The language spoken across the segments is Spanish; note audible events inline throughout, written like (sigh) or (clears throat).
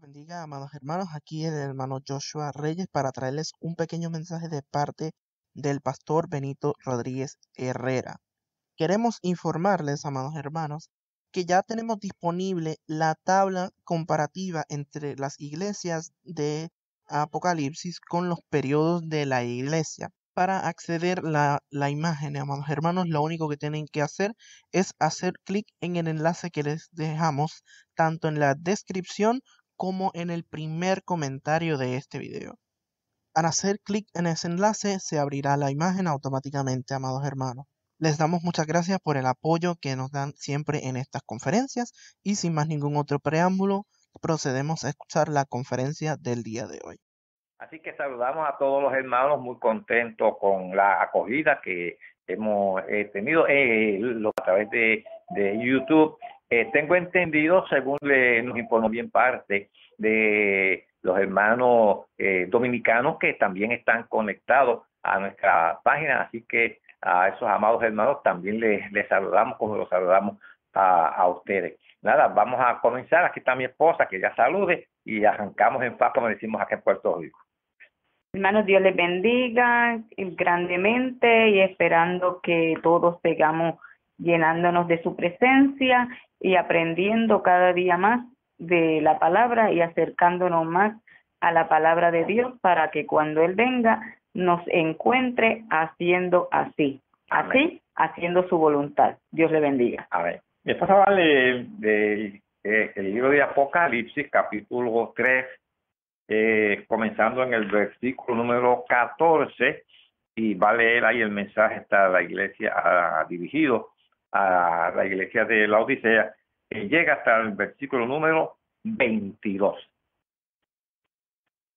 bendiga, amados hermanos. Aquí el hermano Joshua Reyes para traerles un pequeño mensaje de parte del pastor Benito Rodríguez Herrera. Queremos informarles, amados hermanos, que ya tenemos disponible la tabla comparativa entre las iglesias de Apocalipsis con los periodos de la iglesia. Para acceder la, la imagen, amados hermanos, lo único que tienen que hacer es hacer clic en el enlace que les dejamos tanto en la descripción como en el primer comentario de este video. Al hacer clic en ese enlace se abrirá la imagen automáticamente, amados hermanos. Les damos muchas gracias por el apoyo que nos dan siempre en estas conferencias y sin más ningún otro preámbulo, procedemos a escuchar la conferencia del día de hoy. Así que saludamos a todos los hermanos muy contentos con la acogida que hemos eh, tenido eh, a través de, YouTube. Eh, tengo entendido, según nos informó bien parte de los hermanos dominicanos que también están conectados a nuestra página, así que a esos amados hermanos también les, les saludamos como los saludamos a, a ustedes. Nada, vamos a comenzar. Aquí está mi esposa, que ya salude y arrancamos en paz, como decimos aquí en Puerto Rico. Hermanos, Dios les bendiga grandemente y esperando que todos sigamos llenándonos de su presencia y aprendiendo cada día más de la palabra y acercándonos más a la palabra de Dios para que cuando Él venga nos encuentre haciendo así, así, haciendo su voluntad. Dios le bendiga. ver, Mi esposa va a leer del libro de Apocalipsis, capítulo 3, eh, comenzando en el versículo número 14 y va a leer ahí el mensaje está la iglesia dirigido a la iglesia de la Odisea que llega hasta el versículo número 22.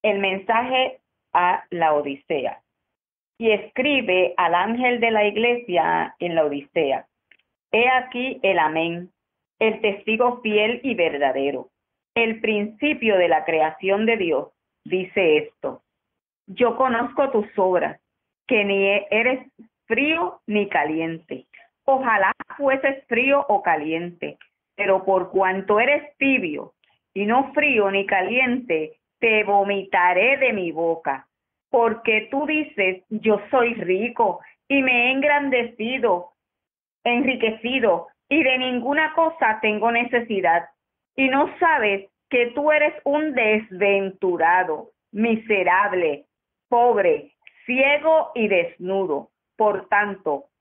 El mensaje a la Odisea y escribe al ángel de la iglesia en la Odisea. He aquí el amén, el testigo fiel y verdadero el principio de la creación de Dios, dice esto. Yo conozco tus obras, que ni eres frío ni caliente. Ojalá fueses frío o caliente, pero por cuanto eres tibio y no frío ni caliente, te vomitaré de mi boca. Porque tú dices, yo soy rico y me he engrandecido, enriquecido, y de ninguna cosa tengo necesidad y no sabes que tú eres un desventurado, miserable, pobre, ciego y desnudo. Por tanto,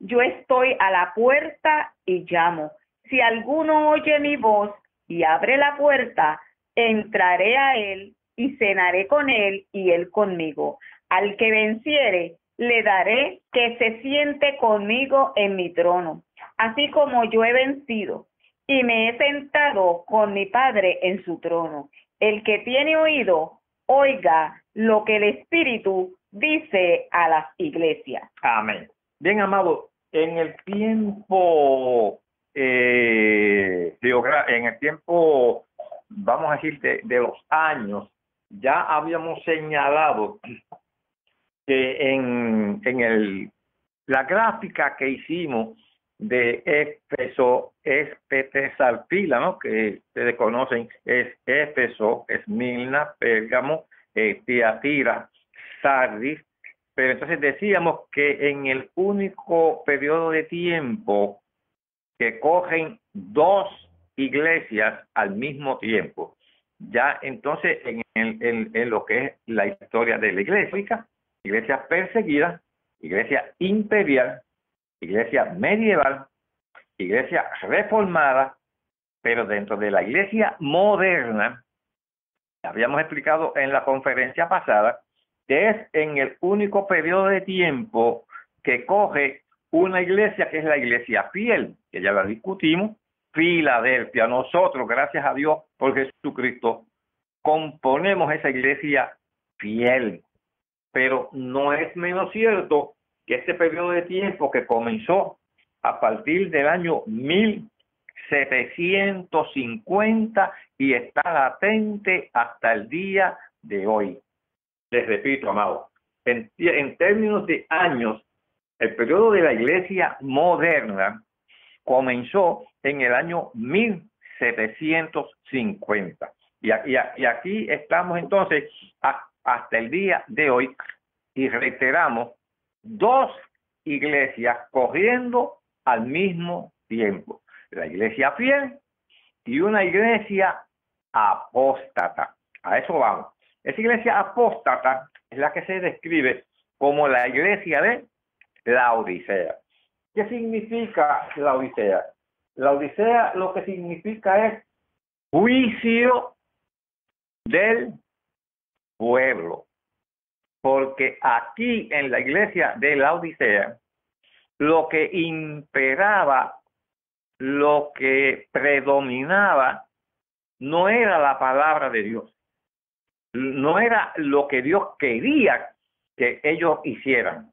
yo estoy a la puerta y llamo. Si alguno oye mi voz y abre la puerta, entraré a él y cenaré con él y él conmigo. Al que venciere, le daré que se siente conmigo en mi trono, así como yo he vencido y me he sentado con mi Padre en su trono. El que tiene oído, oiga lo que el Espíritu dice a las iglesias. Amén. Bien, amado, en el tiempo, eh, en el tiempo, vamos a decir, de, los años, ya habíamos señalado que en, en el, la gráfica que hicimos de Éfeso, Salpila, ¿no? que ustedes conocen, es Éfeso, Esmilna, Pérgamo, eh, Tiatira, Sardis. Pero entonces decíamos que en el único periodo de tiempo que cogen dos iglesias al mismo tiempo, ya entonces en, en lo que es la historia de la iglesia, iglesia perseguida, iglesia imperial iglesia medieval, iglesia reformada, pero dentro de la iglesia moderna, habíamos explicado en la conferencia pasada, es en el único periodo de tiempo que coge una iglesia que es la iglesia fiel, que ya la discutimos, Filadelfia. Nosotros, gracias a Dios por Jesucristo, componemos esa iglesia fiel. Pero no es menos cierto que este periodo de tiempo que comenzó a partir del año 1750 y está latente hasta el día de hoy. Les repito, amado, en, términos de años, el periodo de la iglesia moderna comenzó en el año 1750. Y, y, y aquí estamos entonces hasta el día de hoy y reiteramos dos iglesias corriendo al mismo tiempo. La iglesia fiel y una iglesia apóstata. A eso vamos. Esa iglesia apóstata es la que se describe como la iglesia de la Odisea. ¿Qué significa la Odisea? La Odisea lo que significa es juicio del pueblo. Porque aquí en la iglesia de la Odisea, lo que imperaba, lo que predominaba, no era la palabra de Dios. No era lo que Dios quería que ellos hicieran.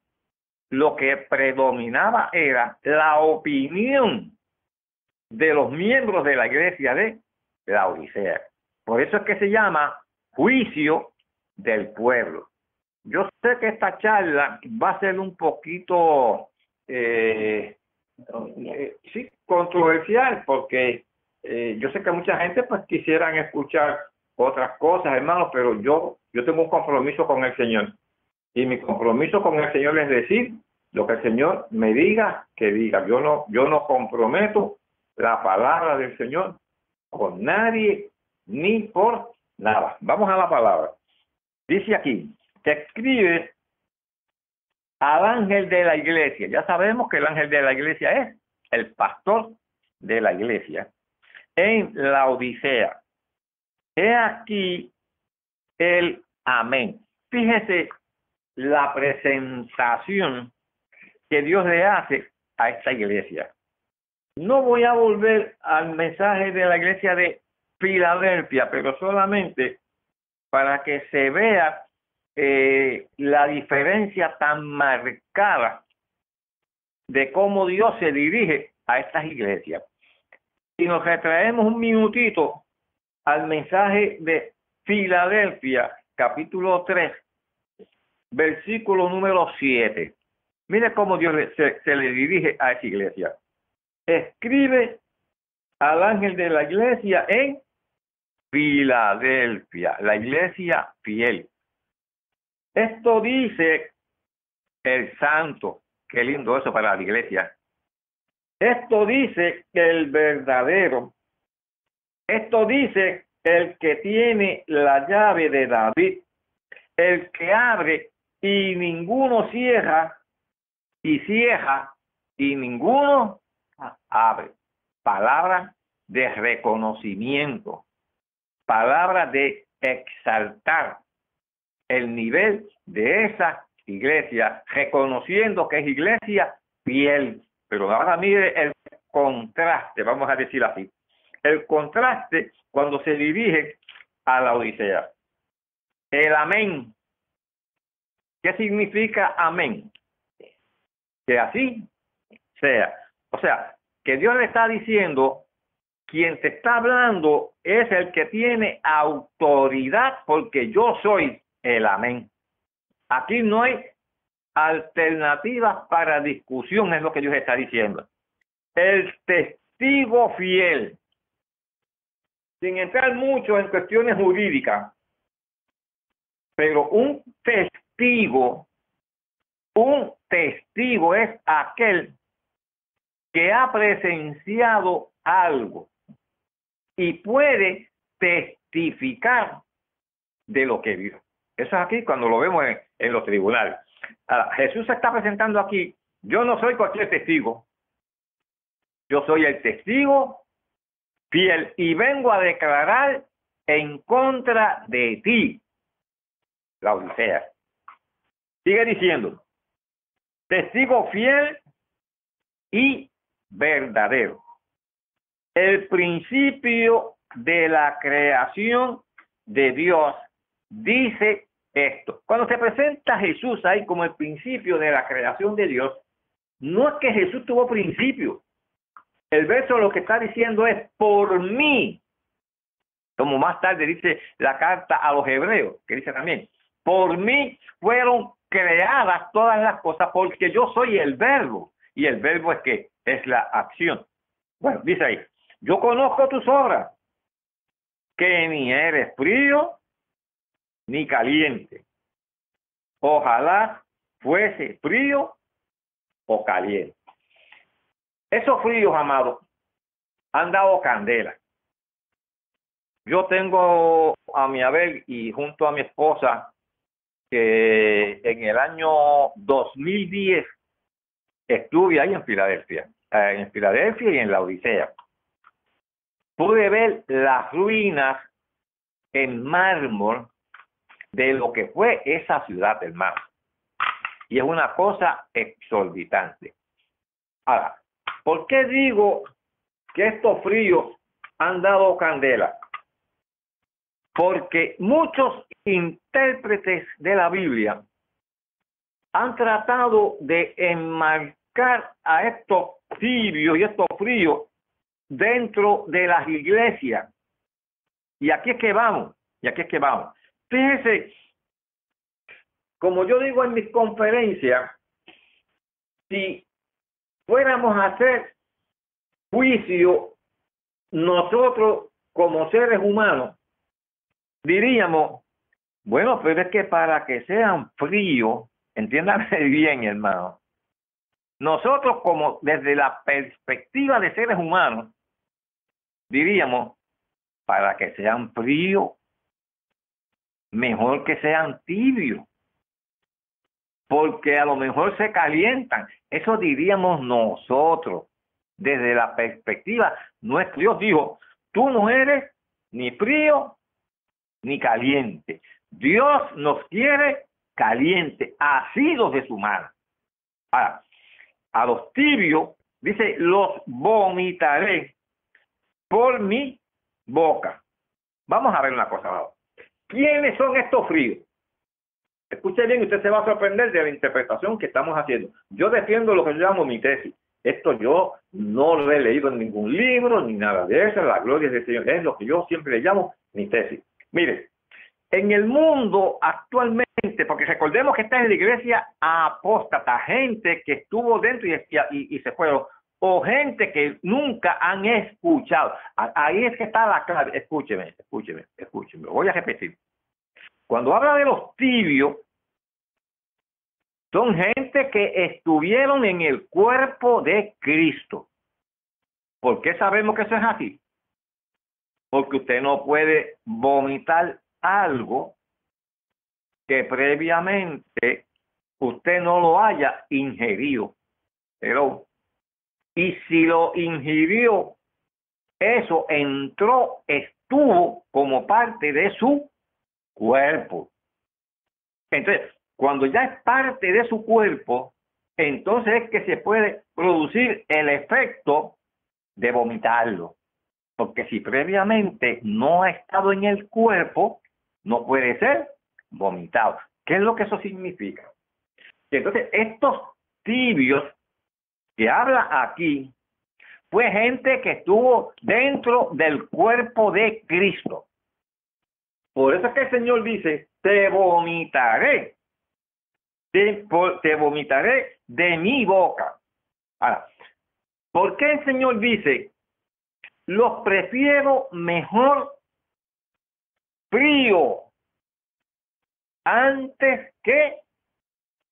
Lo que predominaba era la opinión de los miembros de la iglesia de la Odisea. Por eso es que se llama juicio del pueblo. Yo sé que esta charla va a ser un poquito, eh, eh, sí, controversial, porque eh, yo sé que mucha gente pues quisieran escuchar otras cosas, hermanos, pero yo, yo tengo un compromiso con el Señor. Y mi compromiso con el Señor es decir lo que el Señor me diga que diga. Yo no, yo no comprometo la palabra del Señor con nadie ni por nada. Vamos a la palabra. Dice aquí, te escribe al ángel de la iglesia. Ya sabemos que el ángel de la iglesia es el pastor de la iglesia en la Odisea. He aquí el amén. Fíjese la presentación que Dios le hace a esta iglesia. No voy a volver al mensaje de la iglesia de Filadelfia, pero solamente para que se vea eh, la diferencia tan marcada de cómo Dios se dirige a estas iglesias. Si nos retraemos un minutito al mensaje de Filadelfia, capítulo 3, versículo número 7. Mire cómo Dios se, se le dirige a esa iglesia. Escribe al ángel de la iglesia en Filadelfia, la iglesia fiel. Esto dice el santo, qué lindo eso para la iglesia. Esto dice el verdadero. Esto dice el que tiene la llave de David, el que abre y ninguno cierra, y cierra y ninguno abre. Palabra de reconocimiento palabra de exaltar el nivel de esa iglesia, reconociendo que es iglesia fiel. Pero ahora mire el contraste, vamos a decir así. El contraste cuando se dirige a la Odisea. El amén. ¿Qué significa amén? Que así sea. O sea, que Dios le está diciendo quien te está hablando es el que tiene autoridad porque yo soy el amén. Aquí no hay alternativas para discusión, es lo que Dios está diciendo. El testigo fiel, sin entrar mucho en cuestiones jurídicas, pero un testigo, un testigo es aquel que ha presenciado algo y puede testificar de lo que vio. Eso es aquí cuando lo vemos en, los tribunales. Jesús se está presentando aquí. Yo no soy cualquier testigo. Yo soy el testigo fiel y vengo a declarar en contra de ti. La Odisea. Sigue diciendo, testigo fiel y verdadero el principio de la creación de Dios dice esto. Cuando se presenta Jesús ahí como el principio de la creación de Dios, no es que Jesús tuvo principio. El verso lo que está diciendo es por mí. Como más tarde dice la carta a los hebreos, que dice también, por mí fueron creadas todas las cosas porque yo soy el verbo. Y el verbo es que es la acción. Bueno, dice ahí, yo conozco tus obras, que ni eres frío ni caliente. Ojalá fuese frío o caliente. Esos fríos, amados, han dado candela. Yo tengo a mi Abel y junto a mi esposa que en el año 2010 estuve ahí en Filadelfia, eh, en Filadelfia y en la Odisea. Pude ver las ruinas en mármol de lo que fue esa ciudad mar. Y es una cosa exorbitante. Ahora, ¿por qué digo que estos fríos han dado candela? Porque muchos intérpretes de la Biblia han tratado de enmarcar a estos tibios y estos fríos dentro de las iglesias. Y aquí es que vamos, y aquí es que vamos. Fíjense, como yo digo en mis conferencias, si fuéramos a hacer juicio nosotros como seres humanos, diríamos, bueno, pero es que para que sean fríos, entiéndame (laughs) bien, hermano, nosotros como desde la perspectiva de seres humanos, diríamos, para que sean fríos, mejor que sean tibios, porque a lo mejor se calientan. Eso diríamos nosotros, desde la perspectiva nuestra. Dios dijo, tú no eres ni frío ni caliente. Dios nos quiere caliente, asidos de su mano. Ahora, a los tibios, dice, los vomitaré por mi boca. Vamos a ver una cosa. ¿Quiénes son estos fríos? Escuche bien, usted se va a sorprender de la interpretación que estamos haciendo. Yo defiendo lo que yo llamo mi tesis. Esto yo no lo he leído en ningún libro ni nada de eso. La gloria del Señor es lo que yo siempre le llamo mi tesis. Mire, en el mundo actualmente, porque recordemos que está en la iglesia apóstata, gente que estuvo dentro y se fueron, o gente que nunca han escuchado. Ahí es que está la clave. Escúcheme, escúcheme, escúcheme. Voy a repetir. Cuando habla de los tibios, son gente que estuvieron en el cuerpo de Cristo. ¿Por qué sabemos que eso es así? Porque usted no puede vomitar algo que previamente usted no lo haya ingerido. Pero y si lo ingirió, eso entró, estuvo como parte de su cuerpo. Entonces, cuando ya es parte de su cuerpo, entonces es que se puede producir el efecto de vomitarlo. Porque si previamente no ha estado en el cuerpo, no puede ser vomitado. ¿Qué es lo que eso significa? Entonces, estos tibios que habla aquí fue gente que estuvo dentro del cuerpo de Cristo. Por eso es que el Señor dice, te vomitaré, te, te vomitaré de mi boca. Ahora, ¿por qué el Señor dice, los prefiero mejor frío antes que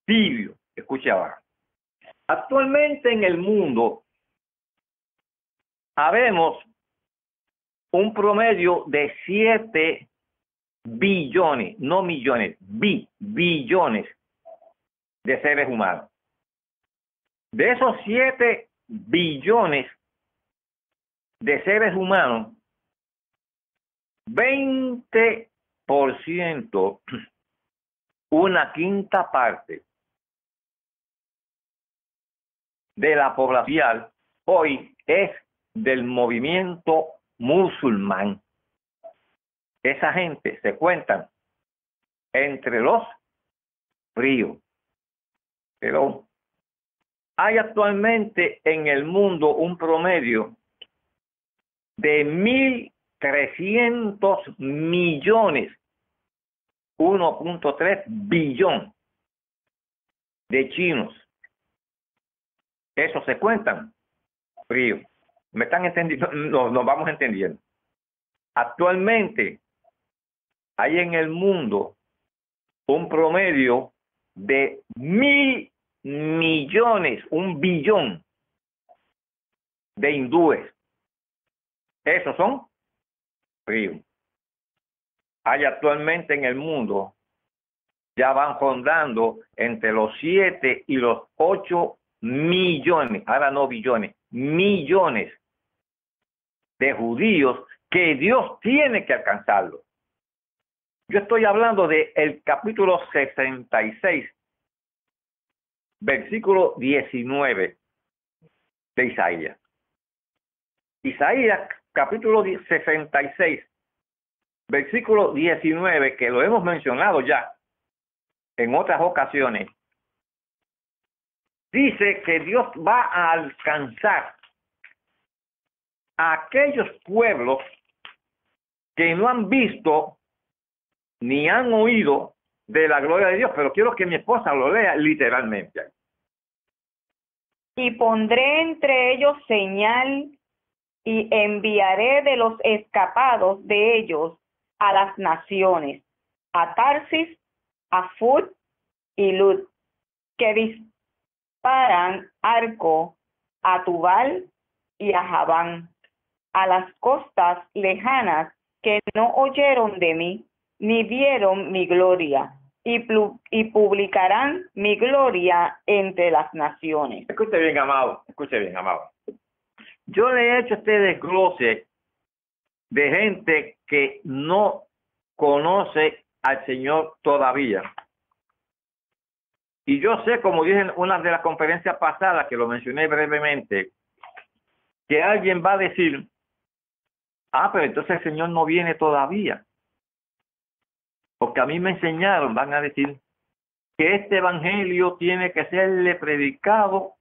tibio? Escucha. Actualmente en el mundo habemos un promedio de 7 billones, no millones, bi, billones de seres humanos. De esos 7 billones de seres humanos, 20%, una quinta parte, de la población hoy es del movimiento musulmán. Esa gente se cuentan entre los fríos. Pero hay actualmente en el mundo un promedio de mil trescientos millones, 1.3 billón de chinos. Eso se cuentan frío. ¿Me están entendiendo? (laughs) Nos vamos entendiendo. Actualmente hay en el mundo un promedio de mil millones, un billón de hindúes. Esos son fríos. Hay actualmente en el mundo, ya van rondando entre los siete y los ocho millones, ahora no billones, millones de judíos que Dios tiene que alcanzarlo. Yo estoy hablando del el capítulo 66, versículo 19 de Isaías. Isaías capítulo 66, versículo 19, que lo hemos mencionado ya en otras ocasiones, dice que Dios va a alcanzar a aquellos pueblos que no han visto ni han oído de la gloria de Dios, pero quiero que mi esposa lo lea literalmente. Y pondré entre ellos señal y enviaré de los escapados de ellos a las naciones, a Tarsis, a Fud y Lud, que disparan arco a Tubal y a Javán, a las costas lejanas que no oyeron de mí, ni vieron mi gloria, y, y publicarán mi gloria entre las naciones. Escuche bien, amado, escuche bien, amado. Yo le he hecho este desglose de gente que no conoce al Señor todavía. Y yo sé, como dije en una de las conferencias pasadas, que lo mencioné brevemente, que alguien va a decir, ah, pero entonces el Señor no viene todavía. Porque a mí me enseñaron, van a decir, que este Evangelio tiene que serle predicado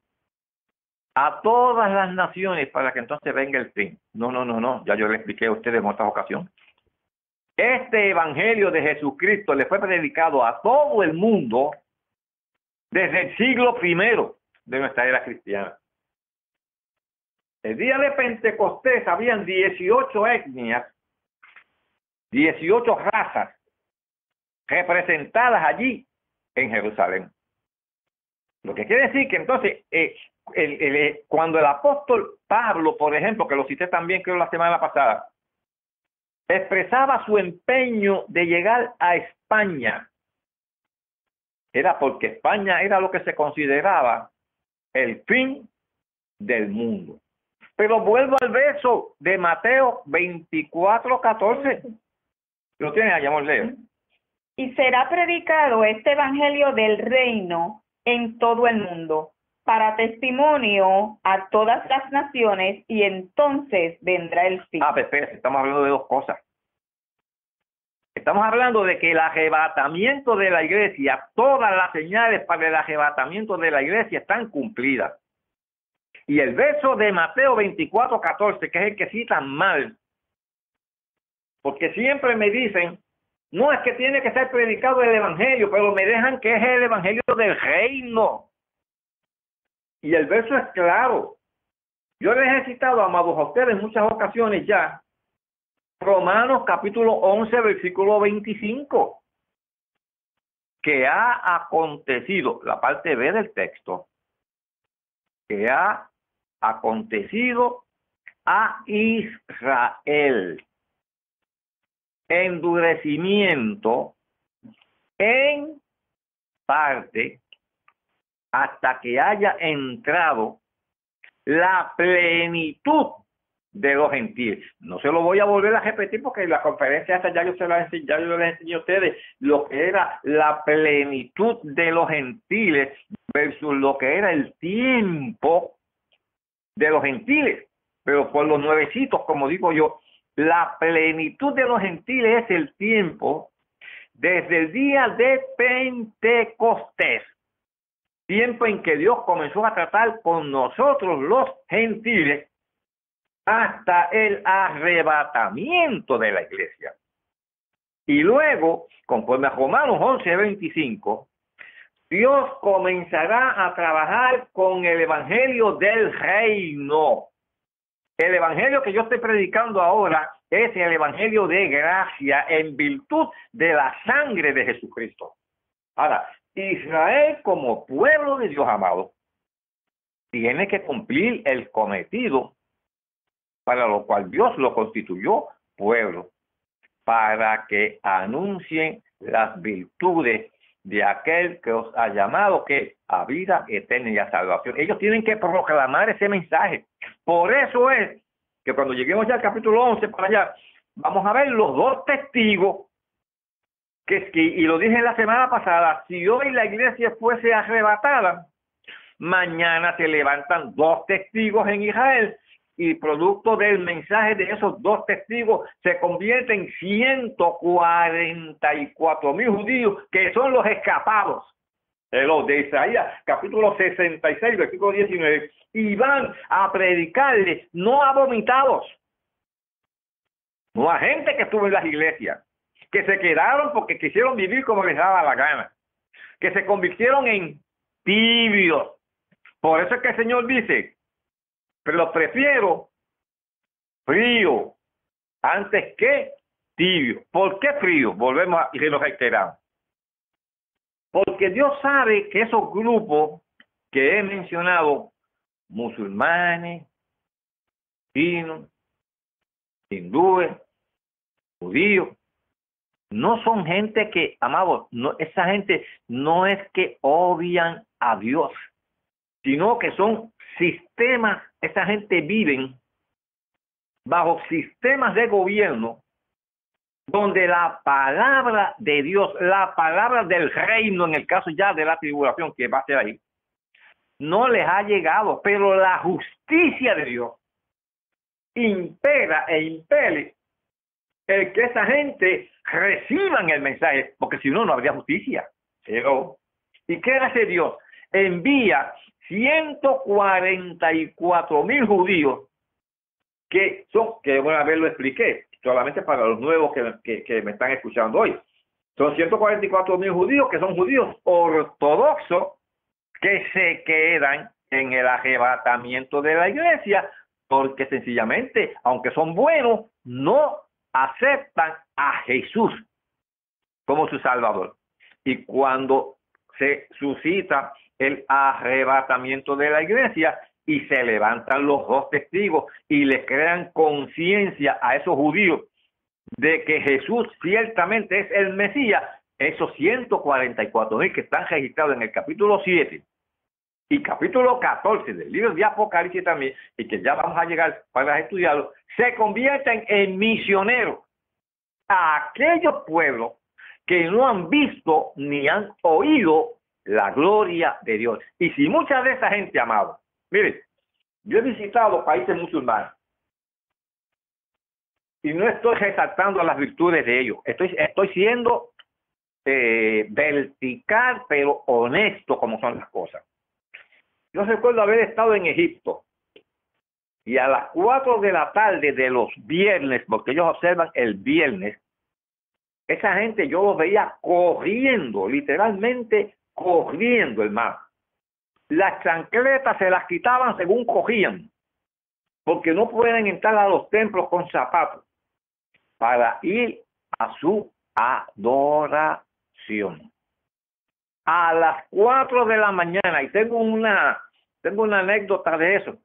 a todas las naciones para que entonces venga el fin. No, no, no, no, ya yo le expliqué a ustedes en otras ocasiones. Este Evangelio de Jesucristo le fue predicado a todo el mundo desde el siglo primero de nuestra era cristiana. El día de Pentecostés habían 18 etnias, 18 razas representadas allí en Jerusalén. Lo que quiere decir que entonces, eh, el, cuando el apóstol Pablo, por ejemplo, que lo cité también creo la semana pasada, expresaba su empeño de llegar a España, era porque España era lo que se consideraba el fin del mundo. Pero vuelvo al verso de Mateo 24, 14. Lo tiene allá, leo. Y será predicado este evangelio del reino en todo el mundo para testimonio a todas las naciones y entonces vendrá el fin. Ah, pues, estamos hablando de dos cosas. Estamos hablando de que el arrebatamiento de la iglesia, todas las señales para el arrebatamiento de la iglesia están cumplidas. Y el verso de Mateo 24, 14, que es el que citan mal, porque siempre me dicen, no es que tiene que ser predicado el Evangelio, pero me dejan que es el Evangelio del reino. Y el verso es claro. Yo les he citado, amados, a ustedes en muchas ocasiones ya, Romanos capítulo 11, versículo 25, que ha acontecido, la parte B del texto, que ha acontecido a Israel. Endurecimiento en parte hasta que haya entrado la plenitud de los gentiles. No se lo voy a volver a repetir porque la conferencia esta ya yo se la enseñé, ya yo a ustedes lo que era la plenitud de los gentiles versus lo que era el tiempo de los gentiles. Pero por los nuevecitos, como digo yo, la plenitud de los gentiles es el tiempo desde el día de Pentecostés, tiempo en que Dios comenzó a tratar con nosotros los gentiles, hasta el arrebatamiento de la iglesia. Y luego, conforme a Romanos 11, 25, Dios comenzará a trabajar con el Evangelio del Reino. El Evangelio que yo estoy predicando ahora es el Evangelio de gracia en virtud de la sangre de Jesucristo. Ahora, Israel como pueblo de Dios amado tiene que cumplir el cometido para lo cual Dios lo constituyó pueblo, para que anuncien las virtudes de aquel que os ha llamado que a vida eterna y a salvación. Ellos tienen que proclamar ese mensaje. Por eso es que cuando lleguemos ya al capítulo 11 para allá, vamos a ver los dos testigos que, que y lo dije la semana pasada, si hoy la iglesia fuese arrebatada, mañana se levantan dos testigos en Israel y producto del mensaje de esos dos testigos se convierte en 144 mil judíos que son los escapados. Los de Isaías, capítulo 66, versículo 19, y van a predicarle, no a vomitados, no a gente que estuvo en las iglesias, que se quedaron porque quisieron vivir como les daba la gana, que se convirtieron en tibios. Por eso es que el Señor dice, pero prefiero frío antes que tibio. ¿Por qué frío? Volvemos a, y lo reiteramos. Porque Dios sabe que esos grupos que he mencionado, musulmanes, chinos, hindúes, judíos, no son gente que, amados, no, esa gente no es que odian a Dios, sino que son sistemas, esa gente viven bajo sistemas de gobierno donde la palabra de Dios, la palabra del reino, en el caso ya de la tribulación que va a ser ahí, no les ha llegado, pero la justicia de Dios impera e impele el que esa gente reciban el mensaje, porque si no, no habría justicia. Pero, ¿y qué hace Dios? Envía 144 mil judíos que son, que una vez lo expliqué, solamente para los nuevos que, que, me están escuchando hoy. Son 144 mil judíos que son judíos ortodoxos que se quedan en el arrebatamiento de la iglesia porque sencillamente, aunque son buenos, no aceptan a Jesús como su Salvador. Y cuando se suscita el arrebatamiento de la iglesia y se levantan los dos testigos y le crean conciencia a esos judíos de que Jesús ciertamente es el Mesías, esos 144 mil que están registrados en el capítulo 7 y capítulo 14 del libro de Apocalipsis también, y que ya vamos a llegar para estudiarlo, se convierten en misioneros. A aquellos pueblos que no han visto ni han oído la gloria de Dios. Y si mucha de esa gente, amado, mire, yo he visitado países musulmanes y no estoy resaltando las virtudes de ellos, estoy, estoy siendo eh, vertical pero honesto como son las cosas. Yo recuerdo haber estado en Egipto y a las cuatro de la tarde de los viernes, porque ellos observan el viernes, esa gente yo los veía corriendo, literalmente corriendo, hermano. Las chancletas se las quitaban según cogían, porque no pueden entrar a los templos con zapatos para ir a su adoración. A las cuatro de la mañana, y tengo una, tengo una anécdota de eso,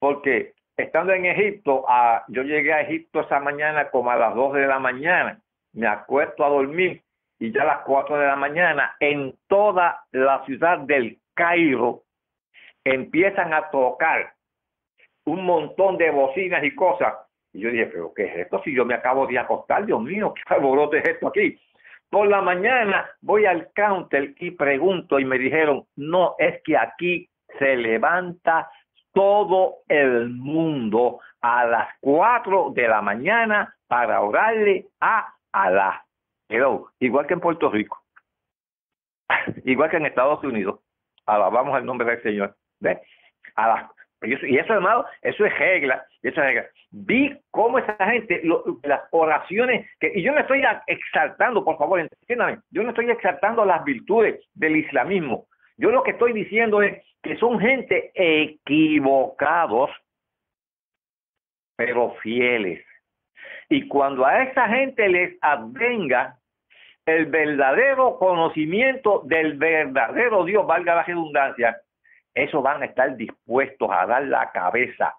porque estando en Egipto, yo llegué a Egipto esa mañana como a las dos de la mañana, me acuesto a dormir y ya a las 4 de la mañana en toda la ciudad del Cairo empiezan a tocar un montón de bocinas y cosas. Y yo dije, pero ¿qué es esto? Si yo me acabo de acostar, Dios mío, ¿qué alboroto es esto aquí? Por la mañana voy al counter y pregunto y me dijeron, no, es que aquí se levanta todo el mundo a las 4 de la mañana para orarle a Alá igual que en Puerto Rico, (laughs) igual que en Estados Unidos, alabamos el nombre del Señor. Y eso, hermano, eso es regla, eso es regla. Vi cómo esa gente, las oraciones, que, y yo no estoy exaltando, por favor, entiéndame, yo no estoy exaltando las virtudes del islamismo. Yo lo que estoy diciendo es que son gente equivocados, pero fieles. Y cuando a esa gente les advenga el verdadero conocimiento del verdadero Dios, valga la redundancia, esos van a estar dispuestos a dar la cabeza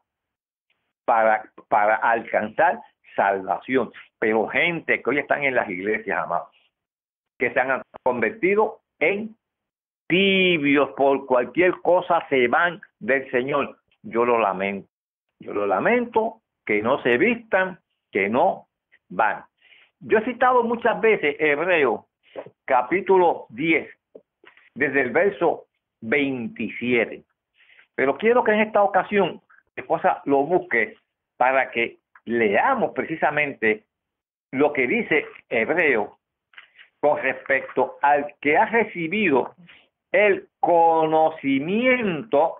para, para alcanzar salvación. Pero gente que hoy están en las iglesias, amados, que se han convertido en tibios por cualquier cosa, se van del Señor. Yo lo lamento. Yo lo lamento que no se vistan, que no van. Yo he citado muchas veces Hebreo capítulo 10, desde el verso 27. Pero quiero que en esta ocasión esposa lo busque para que leamos precisamente lo que dice Hebreo con respecto al que ha recibido el conocimiento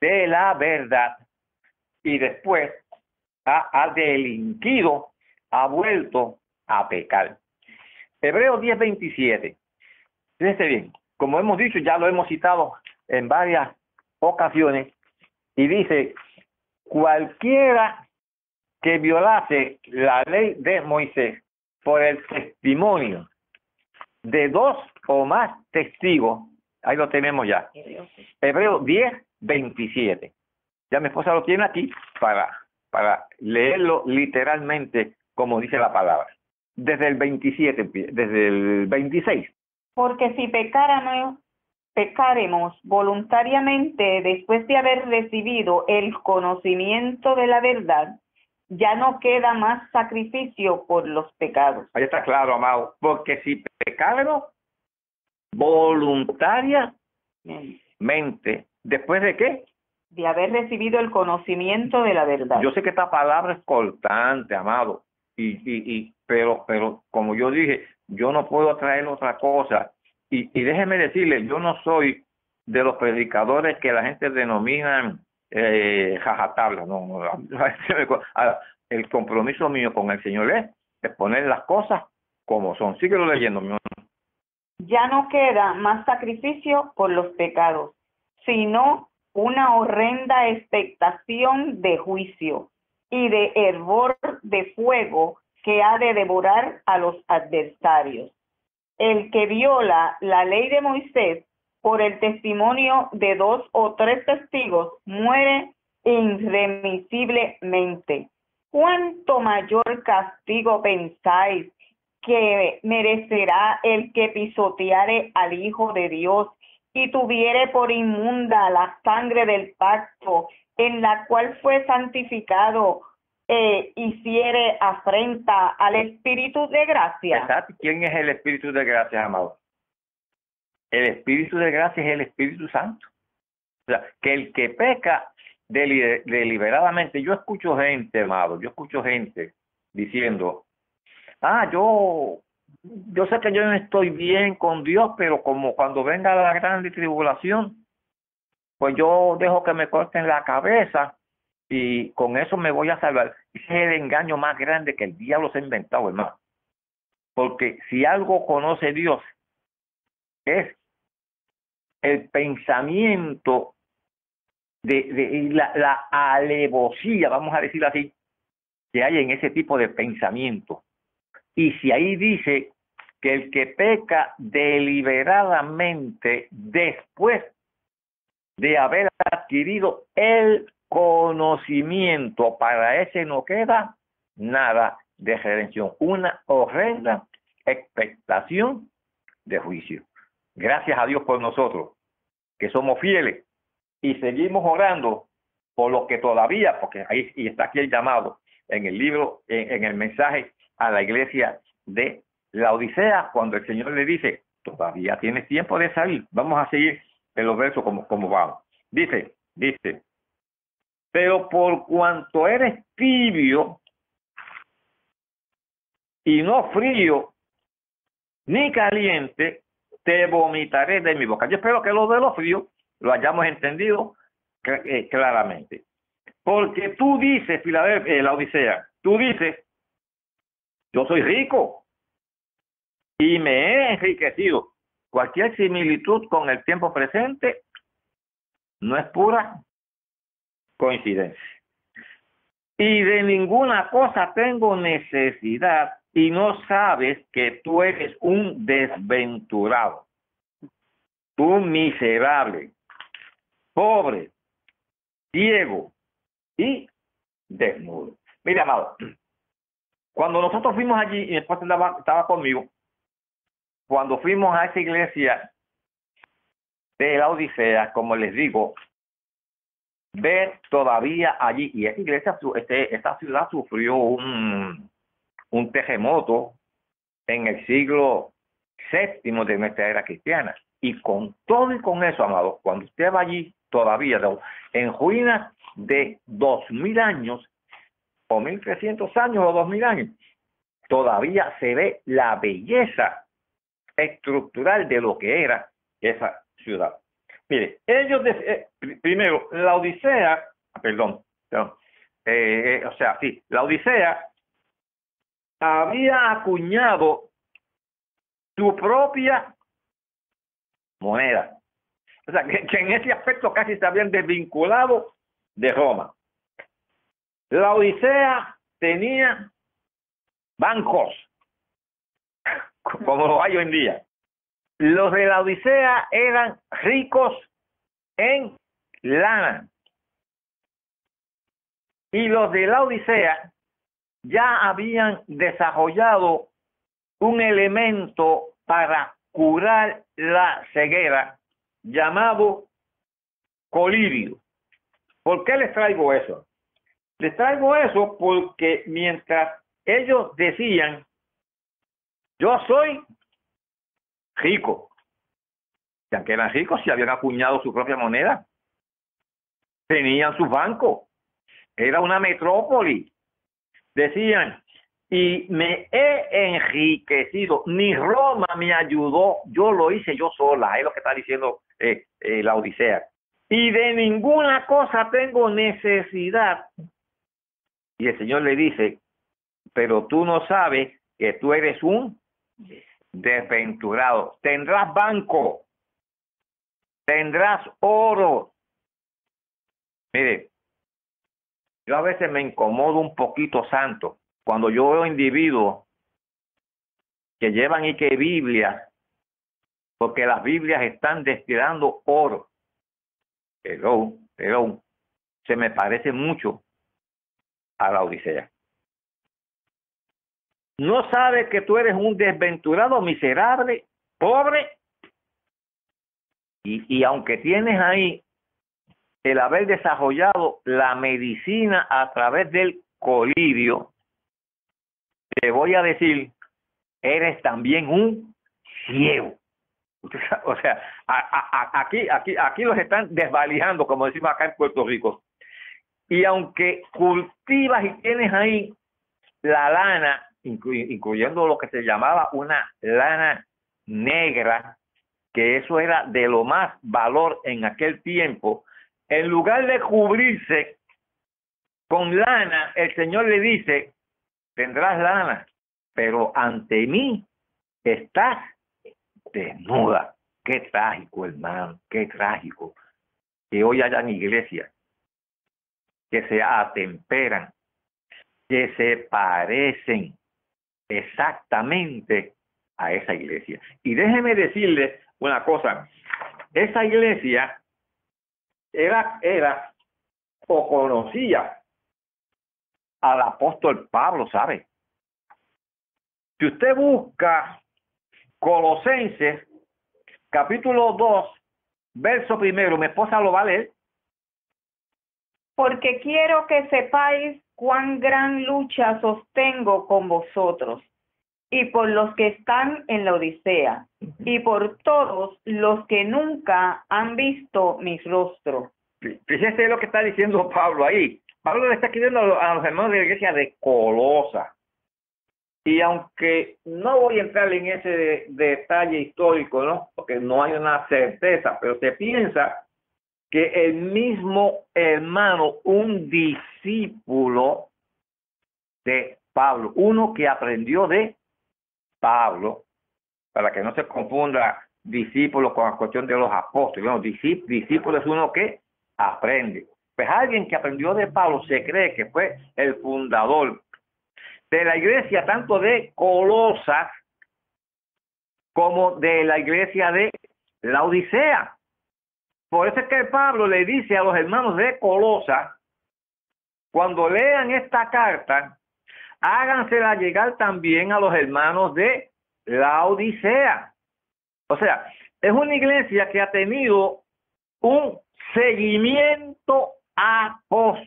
de la verdad y después ha, delinquido ha vuelto a pecar. Hebreos 10:27. Fíjense bien, como hemos dicho, ya lo hemos citado en varias ocasiones, y dice, cualquiera que violase la ley de Moisés por el testimonio de dos o más testigos, ahí lo tenemos ya. Hebreos 10, 27. Ya mi esposa lo tiene aquí para, para leerlo literalmente como dice la palabra. Desde el 27, desde el 26. Porque si pecáramos, pecaremos voluntariamente después de haber recibido el conocimiento de la verdad, ya no queda más sacrificio por los pecados. Ahí está claro, amado. Porque si pecáramos voluntariamente, ¿después de qué? De haber recibido el conocimiento de la verdad. Yo sé que esta palabra es cortante, amado y, y, y pero pero como yo dije yo no puedo traer otra cosa. Y, y déjeme decirle yo no soy de los predicadores que la gente denomina eh, jajatabla no, no (laughs) el compromiso mío con el Señor es, es poner las cosas como son. Síguelo leyendo mi ya no queda más sacrificio por los pecados sino una horrenda expectación de juicio y de hervor de fuego que ha de devorar a los adversarios. El que viola la ley de Moisés por el testimonio de dos o tres testigos muere irremisiblemente. ¿Cuánto mayor castigo pensáis que merecerá el que pisoteare al Hijo de Dios y tuviere por inmunda la sangre del pacto en la cual fue santificado, eh, hiciere afrenta al Espíritu de gracia. ¿Quién es el Espíritu de gracia, amado? El Espíritu de gracia es el Espíritu Santo. O sea, que el que peca deliberadamente, yo escucho gente, amado, yo escucho gente diciendo, ah, yo, yo sé que yo no estoy bien con Dios, pero como cuando venga la gran tribulación, pues yo dejo que me corten la cabeza y con eso me voy a salvar. Es el engaño más grande que el diablo se ha inventado, hermano. Porque si algo conoce Dios, es el pensamiento de, la, la alevosía, vamos a decir así, que hay en ese tipo de pensamiento. Y si ahí dice que el que peca deliberadamente después de haber adquirido el conocimiento. Para ese no queda nada de redención. Una horrenda expectación de juicio. Gracias a Dios por nosotros, que somos fieles y seguimos orando por los que todavía, porque ahí y está aquí el llamado en el libro, en, en el mensaje a la iglesia de la Odisea, cuando el Señor le dice, todavía tienes tiempo de salir. Vamos a seguir en los versos como, como vamos. Dice, dice, pero por cuanto eres tibio y no frío ni caliente, te vomitaré de mi boca. Yo espero que lo de los fríos lo hayamos entendido eh, claramente. Porque tú dices, Filadelfia, eh, la Odisea, tú dices, yo soy rico y me he enriquecido. Cualquier similitud con el tiempo presente no es pura coincidencia. Y de ninguna cosa tengo necesidad y no sabes que tú eres un desventurado, un miserable, pobre, ciego y desnudo. Mira, amado, cuando nosotros fuimos allí, y mi esposa estaba, conmigo, cuando fuimos a esa iglesia de la Odisea, como les digo, ver todavía allí, y esa iglesia, este, esta ciudad sufrió un, un terremoto en el siglo séptimo de nuestra era cristiana. Y con todo y con eso, amado, cuando usted va allí todavía, en ruinas de dos mil años, o mil trescientos años, o dos mil años, todavía se ve la belleza estructural de lo que era esa ciudad. Mire, ellos, eh, primero, la Odisea, perdón, perdón eh, eh, o sea, sí, la Odisea había acuñado su propia moneda. O sea, que, en ese aspecto casi se habían desvinculado de Roma. La Odisea tenía bancos, como lo hay hoy en día. Los de la Odisea eran ricos en lana. Y los de la Odisea ya habían desarrollado un elemento para curar la ceguera llamado colirio. ¿Por qué les traigo eso? Les traigo eso porque mientras ellos decían, yo soy rico, ya que eran ricos y habían acuñado su propia moneda, tenían sus bancos, era una metrópoli, decían, y me he enriquecido, ni Roma me ayudó, yo lo hice yo sola, es lo que está diciendo eh, eh, la Odisea. Y de ninguna cosa tengo necesidad. Y el Señor le dice, pero tú no sabes que tú eres un desventurado. Tendrás banco, tendrás oro. Mire, yo a veces me incomodo un poquito santo cuando yo veo individuos que llevan y que Biblia, porque las Biblias están destilando oro. Pero, pero, se me parece mucho a la Odisea. No sabes que tú eres un desventurado, miserable, pobre. Y, y aunque tienes ahí el haber desarrollado la medicina a través del colirio, te voy a decir, eres también un ciego. (laughs) O sea, aquí, aquí, aquí los están desvalijando, como decimos acá en Puerto Rico. Y aunque cultivas y tienes ahí la lana, incluyendo lo que se llamaba una lana negra, que eso era de lo más valor en aquel tiempo, en lugar de cubrirse con lana, el Señor le dice, tendrás lana, pero ante mí estás desnuda. Qué trágico, hermano, qué trágico. Que hoy hayan iglesias que se atemperan, que se parecen exactamente a esa iglesia. Y déjeme decirle una cosa, esa iglesia era, era o conocía al apóstol Pablo, ¿sabe? Si usted busca Colosenses, capítulo 2, verso primero, mi esposa lo va a leer. Porque quiero que sepáis cuán gran lucha sostengo con vosotros y por los que están en la Odisea y por todos los que nunca han visto mi rostro. Fíjese lo que está diciendo Pablo ahí. Pablo le está escribiendo a los hermanos de la iglesia de Colosa. Y aunque no voy a entrar en ese detalle histórico, ¿no? Porque no hay una certeza, pero se piensa que el mismo hermano, un discípulo de Pablo, uno que aprendió de Pablo, para que no se confunda discípulo con la cuestión de los apóstoles, no, discípulo es uno que aprende. Pues alguien que aprendió de Pablo se cree que fue el fundador de la iglesia tanto de Colosas como de la iglesia de la Odisea. Por eso es que Pablo le dice a los hermanos de Colosas, cuando lean esta carta, hágansela llegar también a los hermanos de la Odisea. O sea, es una iglesia que ha tenido un seguimiento apostólico.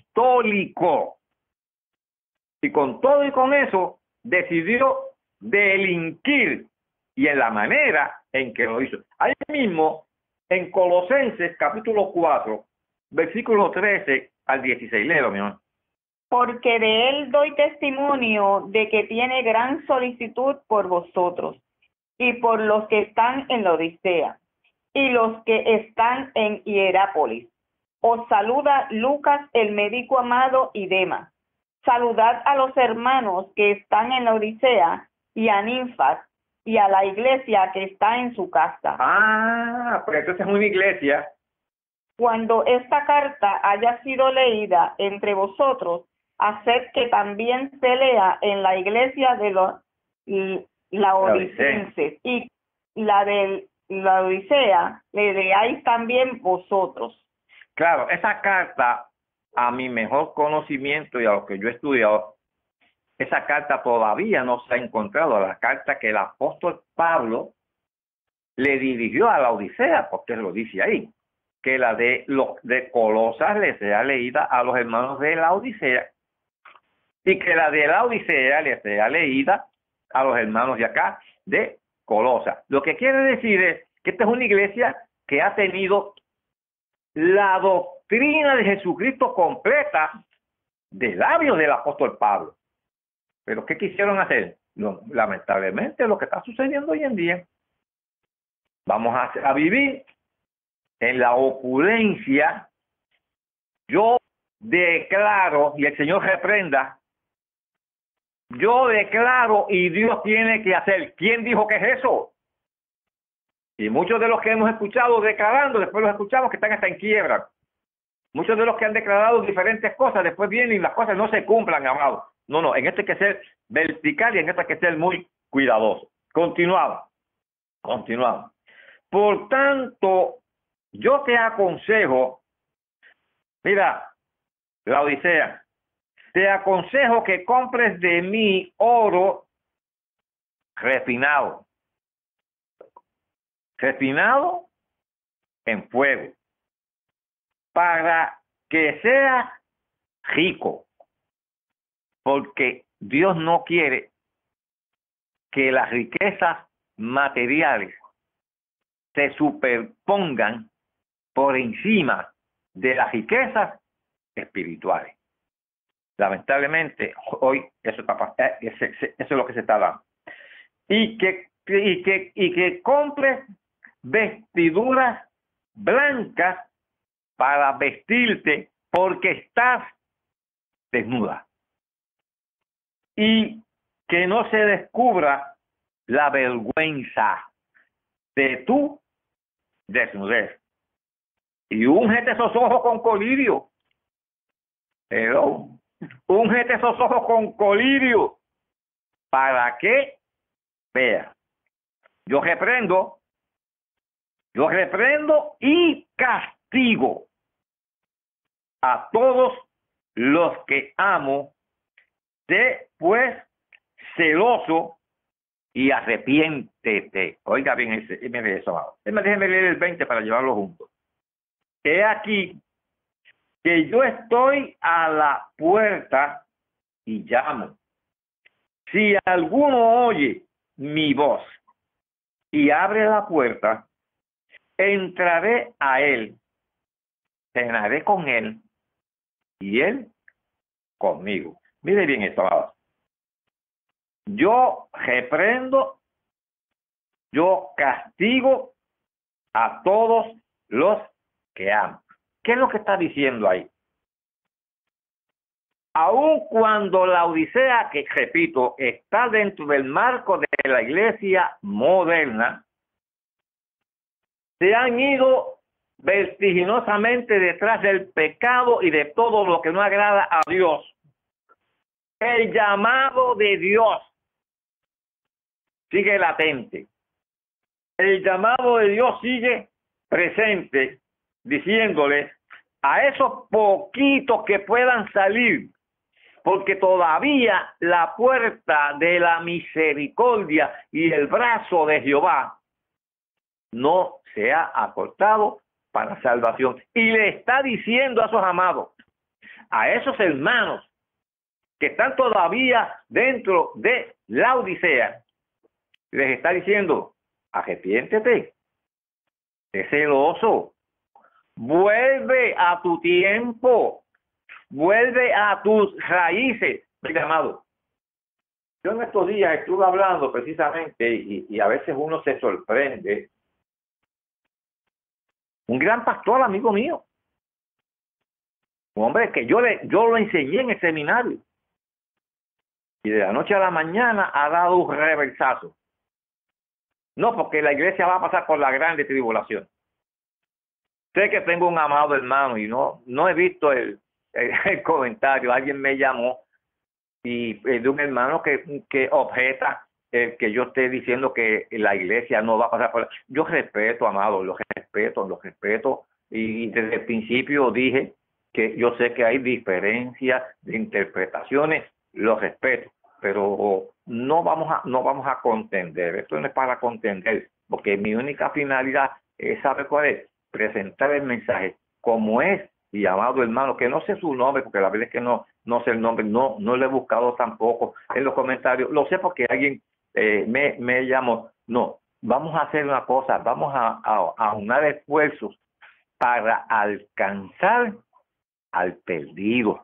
Y con todo y con eso decidió delinquir y en la manera en que lo hizo. Ahí mismo, en Colosenses capítulo 4, versículo 13 al 16, léelo, mi amor. Porque de él doy testimonio de que tiene gran solicitud por vosotros y por los que están en la Odisea y los que están en Hierápolis. Os saluda Lucas, el médico amado, y Dema. Saludad a los hermanos que están en la Odisea y a Ninfas y a la iglesia que está en su casa. Ah, pues entonces es una iglesia. Cuando esta carta haya sido leída entre vosotros, haced que también se lea en la iglesia de los la Odicenses y la de la Odisea le leáis también vosotros. Claro, esa carta, a mi mejor conocimiento y a lo que yo he estudiado, esa carta todavía no se ha encontrado, la carta que el apóstol Pablo le dirigió a la Odisea, porque lo dice ahí, que la de los de Colosas le sea leída a los hermanos de la Odisea y que la de la Odisea le sea leída a los hermanos de acá de Colosa. Lo que quiere decir es que esta es una iglesia que ha tenido la doctrina de Jesucristo completa de labios del apóstol Pablo. Pero ¿qué quisieron hacer? lamentablemente lo que está sucediendo hoy en día. Vamos a, a vivir en la opulencia. Yo declaro, y el Señor reprenda, yo declaro y Dios tiene que hacer. ¿Quién dijo que es eso? Y muchos de los que hemos escuchado declarando, después los escuchamos que están hasta en quiebra. Muchos de los que han declarado diferentes cosas, después vienen y las cosas no se cumplan, amado. No, no, en esto hay que ser vertical y en esto hay que ser muy cuidadoso. Continuamos, continuamos. Por tanto, yo te aconsejo, mira, la Odisea, te aconsejo que compres de mí oro refinado. Refinado en fuego. Para que sea rico. Porque Dios no quiere que las riquezas materiales se superpongan por encima de las riquezas espirituales. Lamentablemente, hoy eso, está, eh, eso es lo que se está dando. Y que, y que, y que compres vestiduras blancas para vestirte porque estás desnuda. Y que no se descubra la vergüenza de tu desnudez. Y ungete esos ojos con colirio. Pero Ungete esos ojos con colirio para que vea. Yo reprendo, yo reprendo y castigo a todos los que amo, de pues celoso y arrepiéntete. Oiga bien, ese, eso. Déjeme leer el 20 para llevarlo juntos. He aquí que yo estoy a la puerta y llamo. Si alguno oye mi voz y abre la puerta, entraré a él, cenaré con él y él conmigo. Mire bien esto, yo reprendo, yo castigo a todos los que amo. ¿Qué es lo que está diciendo ahí? Aun cuando la Odisea, que repito, está dentro del marco de la iglesia moderna, se han ido vertiginosamente detrás del pecado y de todo lo que no agrada a Dios. El llamado de Dios sigue latente. El llamado de Dios sigue presente, diciéndole a esos poquitos que puedan salir, porque todavía la puerta de la misericordia y el brazo de Jehová no se ha acortado para salvación. Y le está diciendo a esos amados, a esos hermanos que están todavía dentro de la Odisea, les está diciendo, arrepiéntete, sé celoso, vuelve a tu tiempo, vuelve a tus raíces, mi amado. Yo en estos días estuve hablando precisamente y, y a veces uno se sorprende un gran pastor, amigo mío. Un hombre que yo, le, yo lo enseñé en el seminario. Y de la noche a la mañana ha dado un reversazo. No, porque la iglesia va a pasar por la grande tribulación. Sé que tengo un amado hermano y no, no he visto el, el, (laughs) comentario. Alguien me llamó y de un hermano que, que objeta eh, que yo esté diciendo que la iglesia no va a pasar por... Yo respeto, amado, lo respeto, lo respeto. Y desde el principio dije que yo sé que hay diferencias de interpretaciones, lo respeto, pero no vamos a no vamos a contender. Esto no es para contender, porque mi única finalidad es saber cuál es, presentar el mensaje como es. Y amado hermano, que no sé su nombre, porque la verdad es que no, no sé el nombre, no, no lo he buscado tampoco en los comentarios, lo sé porque alguien eh, me, me llamo, no, vamos a hacer una cosa, vamos a, a, a unar esfuerzos para alcanzar al perdido,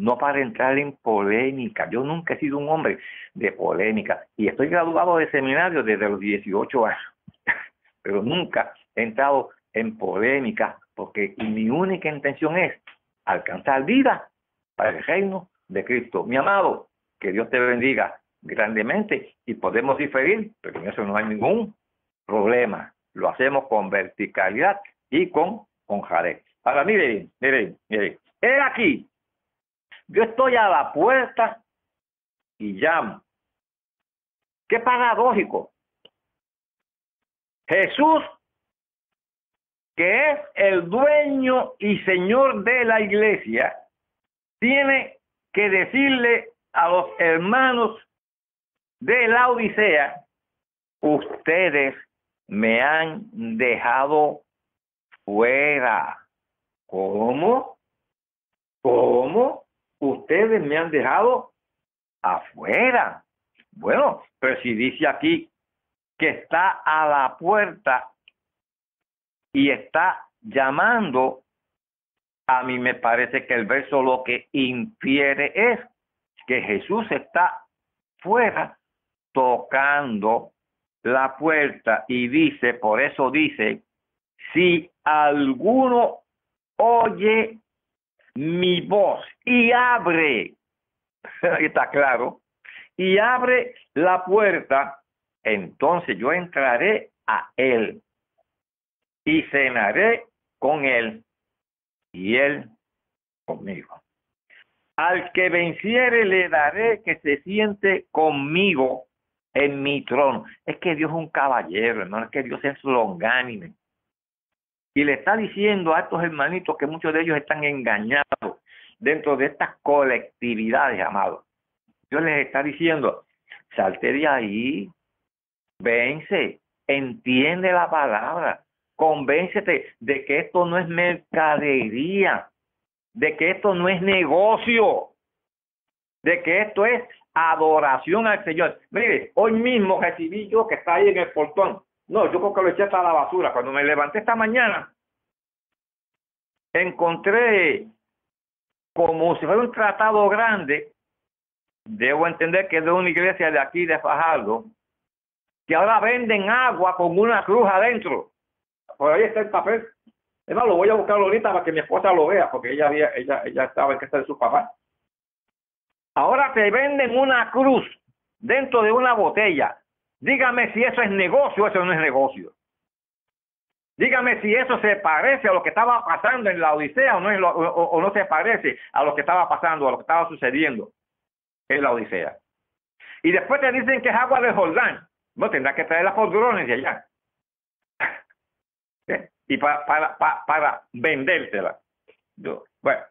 no para entrar en polémica. Yo nunca he sido un hombre de polémica y estoy graduado de seminario desde los 18 años, (laughs) pero nunca he entrado en polémica porque mi única intención es alcanzar vida para el reino de Cristo. Mi amado, que Dios te bendiga grandemente y podemos diferir, pero en eso no hay ningún problema. Lo hacemos con verticalidad y con, jaré. Ahora, miren, miren, miren. He aquí, yo estoy a la puerta y llamo. Qué paradójico. Jesús, que es el dueño y señor de la iglesia, tiene que decirle a los hermanos de la Odisea, ustedes me han dejado fuera. ¿Cómo? ¿Cómo? Ustedes me han dejado afuera. Bueno, pero si dice aquí que está a la puerta y está llamando, a mí me parece que el verso lo que infiere es que Jesús está fuera tocando la puerta y dice, por eso dice, si alguno oye mi voz y abre, (laughs) está claro, y abre la puerta, entonces yo entraré a él y cenaré con él y él conmigo. Al que venciere le daré que se siente conmigo en mi trono. Es que Dios es un caballero, hermano, es que Dios es longánime. Y le está diciendo a estos hermanitos que muchos de ellos están engañados dentro de estas colectividades, amados. Dios les está diciendo, salte de ahí, vence, entiende la palabra, convéncete de que esto no es mercadería, de que esto no es negocio, de que esto es adoración al Señor. Mire, hoy mismo recibí yo que está ahí en el portón. No, yo creo que lo eché hasta la basura. Cuando me levanté esta mañana, encontré como si fuera un tratado grande debo entender que es de una iglesia de aquí de Fajardo, que ahora venden agua con una cruz adentro. Por ahí está el papel. Es más, lo voy a buscar ahorita para que mi esposa lo vea, porque ella había, ella, ella estaba en casa de su papá. Ahora te venden una cruz dentro de una botella. Dígame si eso es negocio o eso no es negocio. Dígame si eso se parece a lo que estaba pasando en la Odisea o no, o no se parece a lo que estaba pasando, a lo que estaba sucediendo en la Odisea. Y después te dicen que es agua de Jordán. No tendrás que traer las drones de allá. (laughs) ¿Eh? Y para, para, para, bueno,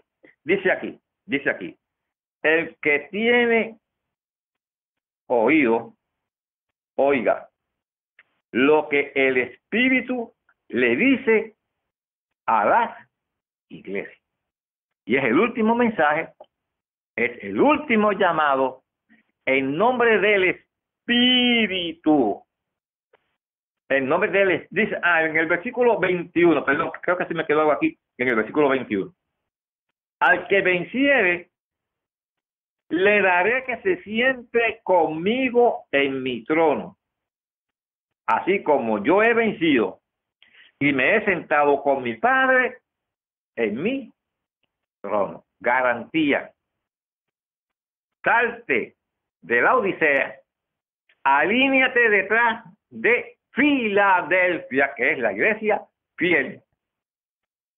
dice aquí, dice aquí, el que tiene oído, oiga lo que el Espíritu le dice a las iglesias. Y es el último mensaje es el último llamado en nombre del Espíritu. En nombre del dice, ah, en el versículo 21, perdón, creo que sí me quedó algo aquí, en el versículo 21. Al que venciere, le daré que se siente conmigo en mi trono, así como yo he vencido y me he sentado con mi Padre en mi trono. Garantía. Salte de la Odisea, alíñate detrás de Filadelfia, que es la iglesia fiel,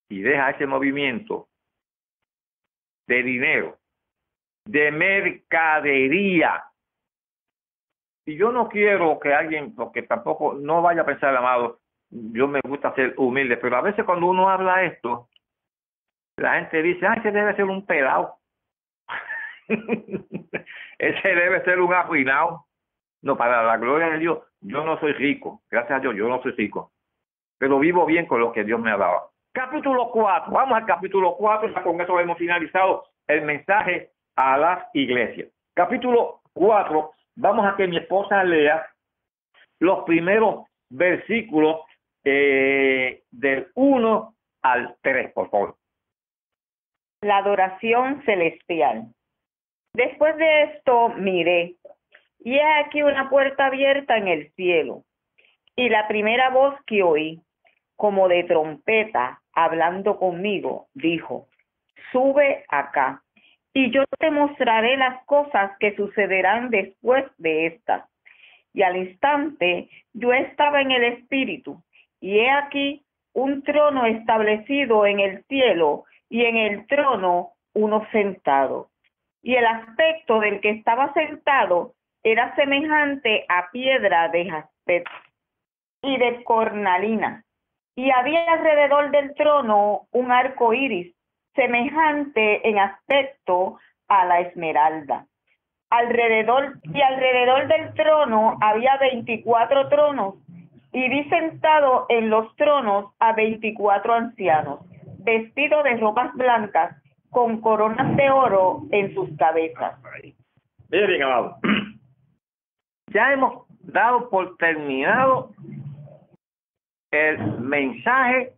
y deja ese movimiento de dinero, de mercadería. Y yo no quiero que alguien, porque tampoco no vaya a pensar, amado, yo me gusta ser humilde, pero a veces cuando uno habla esto, la gente dice, ah, ese debe ser un pelado. (laughs) Ese debe ser un arruinado. No, para la gloria de Dios, yo no soy rico. Gracias a Dios, yo no soy rico. Pero vivo bien con lo que Dios me ha dado. Capítulo 4. Vamos al capítulo 4. con eso hemos finalizado el mensaje a las iglesias. Capítulo 4. Vamos a que mi esposa lea los primeros versículos eh, del 1 al 3, por favor. La adoración celestial. Después de esto miré, y he aquí una puerta abierta en el cielo, y la primera voz que oí, como de trompeta, hablando conmigo, dijo, sube acá, y yo te mostraré las cosas que sucederán después de estas. Y al instante yo estaba en el espíritu, y he aquí un trono establecido en el cielo, y en el trono uno sentado y el aspecto del que estaba sentado era semejante a piedra de jaspe y de cornalina. Y había alrededor del trono un arco iris, semejante en aspecto a la esmeralda. Alrededor y alrededor del trono había veinticuatro tronos, y vi sentado en los tronos a veinticuatro ancianos, vestidos de ropas blancas con coronas de oro en sus cabezas. Bien, bien. (clears throat) Ya hemos dado por terminado el mensaje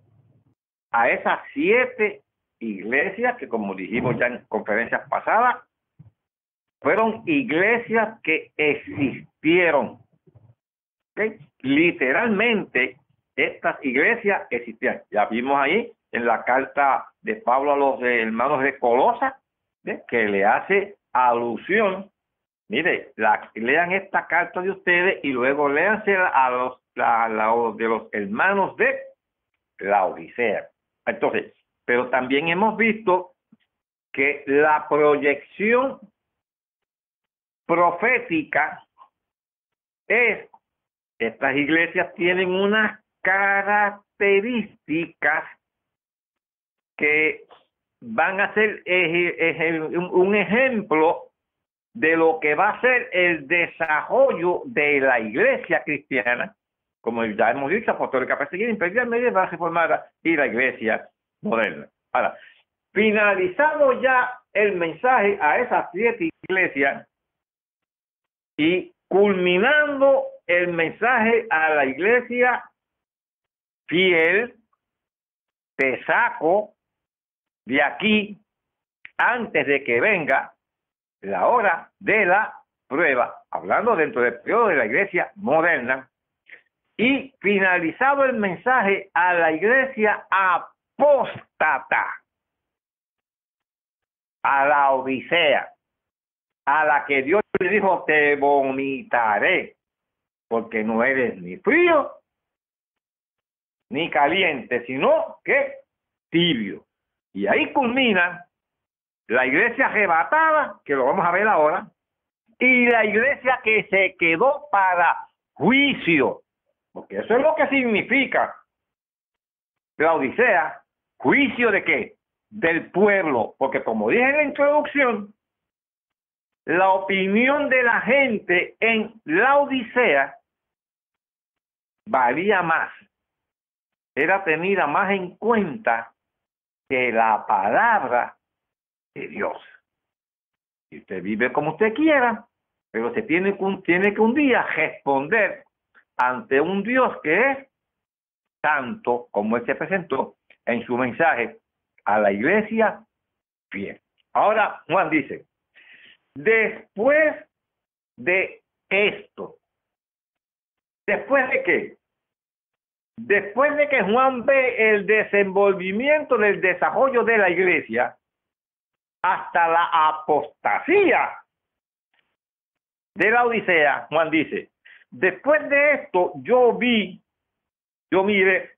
a esas siete iglesias que, como dijimos ya en conferencias pasadas, fueron iglesias que existieron. Literalmente, estas iglesias existían. Ya vimos ahí en la carta de Pablo a los hermanos de Colosa, que le hace alusión. Mire, la, lean esta carta de ustedes y luego léanse a los, de los hermanos de la Odisea. Entonces, pero también hemos visto que la proyección profética es, estas iglesias tienen unas características que van a ser un ejemplo de lo que va a ser el desarrollo de la iglesia cristiana, como ya hemos dicho, apostólica perseguida, imperial, medieval, reformada y la iglesia moderna. Ahora, finalizado ya el mensaje a esas siete iglesias y culminando el mensaje a la iglesia fiel, te saco de aquí antes de que venga la hora de la prueba, hablando dentro del periodo de la iglesia moderna, y finalizado el mensaje a la iglesia apóstata, a la Odisea, a la que Dios le dijo, te vomitaré, porque no eres ni frío ni caliente, sino que tibio. Y ahí culmina la iglesia arrebatada, que lo vamos a ver ahora, y la iglesia que se quedó para juicio, porque eso es lo que significa la Odisea, juicio de qué? Del pueblo, porque como dije en la introducción, la opinión de la gente en la Odisea valía más, era tenida más en cuenta que la palabra de Dios. Y usted vive como usted quiera, pero se tiene, tiene que un día responder ante un Dios que es tanto como él se presentó en su mensaje a la iglesia fiel. Ahora Juan dice, después de esto, después de qué? Después de que Juan ve el desenvolvimiento del desarrollo de la iglesia hasta la apostasía de la Odisea, Juan dice, después de esto yo vi, yo mire,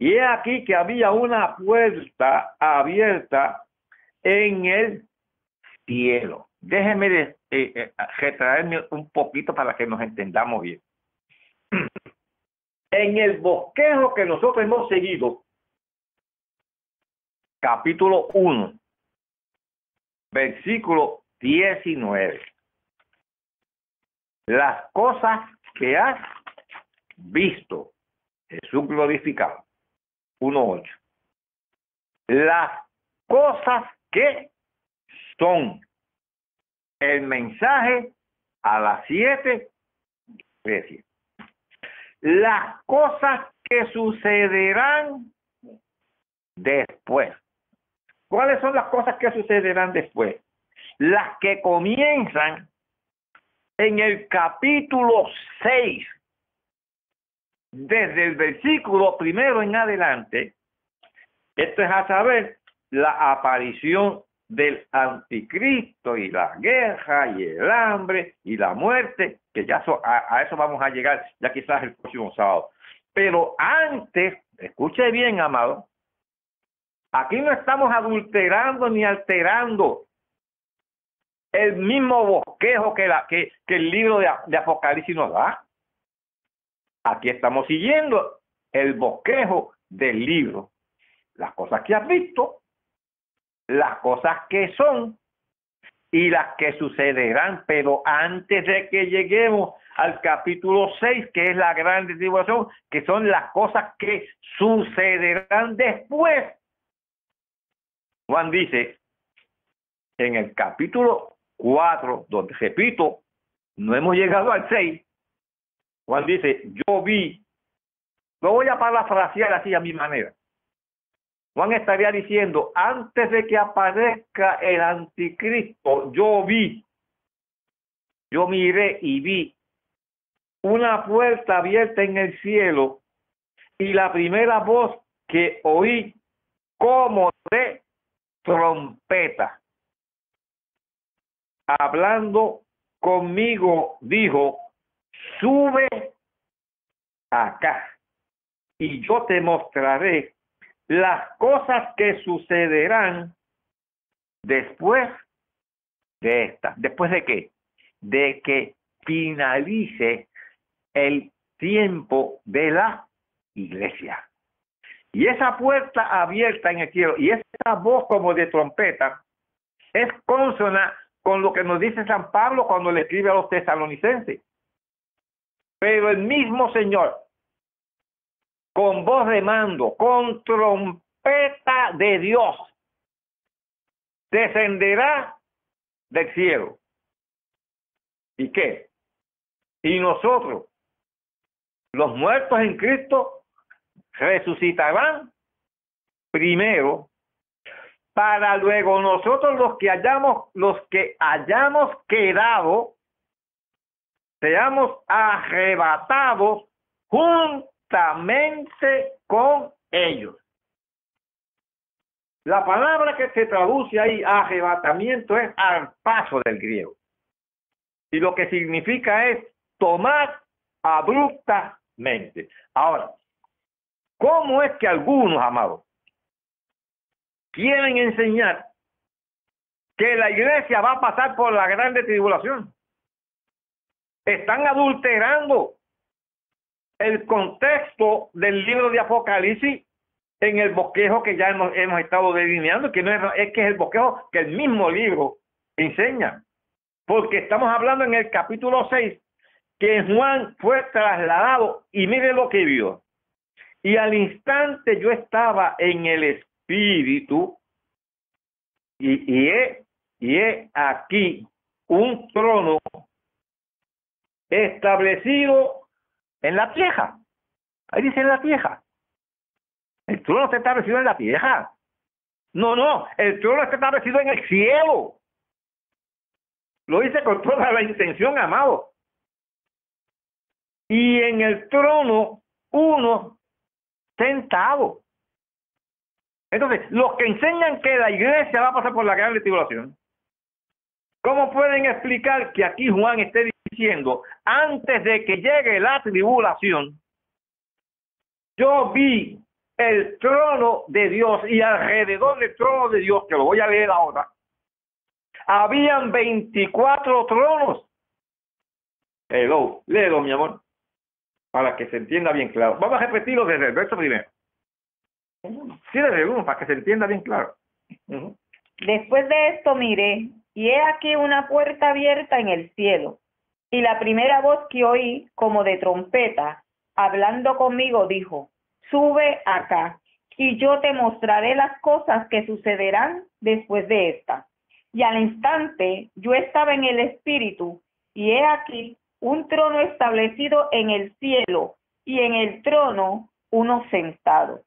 y he aquí que había una puerta abierta en el cielo. Déjeme eh, eh, retraerme un poquito para que nos entendamos bien. (clears throat) En el bosquejo que nosotros hemos seguido, capítulo 1, versículo 19. Las cosas que has visto, Jesús glorificado. 1.8. Las cosas que son el mensaje a las siete iglesias las cosas que sucederán después. ¿Cuáles son las cosas que sucederán después? Las que comienzan en el capítulo 6, desde el versículo primero en adelante. Esto es a saber la aparición del anticristo y la guerra y el hambre y la muerte, que ya a, eso vamos a llegar ya quizás el próximo sábado. Pero antes, escuche bien, amado, aquí no estamos adulterando ni alterando el mismo bosquejo que, la, que el libro de, de Apocalipsis nos da. Aquí estamos siguiendo el bosquejo del libro. Las cosas que has visto, las cosas que son y las que sucederán, pero antes de que lleguemos al capítulo 6, que es la gran tribulación, que son las cosas que sucederán después. Juan dice en el capítulo 4, donde repito, no hemos llegado al 6, Juan dice, yo vi, lo voy a parafrasear así a mi manera. Juan estaría diciendo, antes de que aparezca el anticristo, yo vi, yo miré y vi una puerta abierta en el cielo y la primera voz que oí como de trompeta. Hablando conmigo, dijo, sube acá y yo te mostraré las cosas que sucederán después de esta. ¿Después de qué? De que finalice el tiempo de la iglesia. Y esa puerta abierta en el cielo y esa voz como de trompeta es consona con lo que nos dice San Pablo cuando le escribe a los tesalonicenses. Pero el mismo Señor con voz de mando, con trompeta de Dios, descenderá del cielo. ¿Y qué? Y nosotros, los muertos en Cristo, resucitarán primero para luego nosotros los que hayamos, los que hayamos quedado, seamos arrebatados juntamente con ellos. La palabra que se traduce ahí, arrebatamiento, es al paso del griego. Y lo que significa es tomar abruptamente. Ahora, ¿cómo es que algunos, amados, quieren enseñar que la iglesia va a pasar por la grande tribulación? Están adulterando el contexto del libro de Apocalipsis en el bosquejo que ya hemos, hemos estado delineando, que no es, que es el bosquejo que el mismo libro enseña. Porque estamos hablando en el capítulo 6 que Juan fue trasladado y mire lo que vio. Y al instante yo estaba en el espíritu y, y, y he aquí un trono establecido en la tierra. Ahí dice en la tierra. El trono está establecido en la tierra. No, no, el trono está establecido en el cielo. Lo hice con toda la intención, amado. Y en el trono, uno sentado. Entonces, los que enseñan que la iglesia va a pasar por la gran tribulación, ¿cómo pueden explicar que aquí Juan esté antes de que llegue la tribulación, yo vi el trono de Dios y alrededor del trono de Dios, que lo voy a leer ahora, habían 24 tronos. Hello, léelo, mi amor, para que se entienda bien claro. Vamos a repetirlo desde el verso primero. Sí, desde uno, para que se entienda bien claro. Después de esto miré, y he aquí una puerta abierta en el cielo. Y la primera voz que oí, como de trompeta, hablando conmigo, dijo, sube acá, y yo te mostraré las cosas que sucederán después de esta. Y al instante yo estaba en el espíritu, y he aquí un trono establecido en el cielo, y en el trono uno sentado.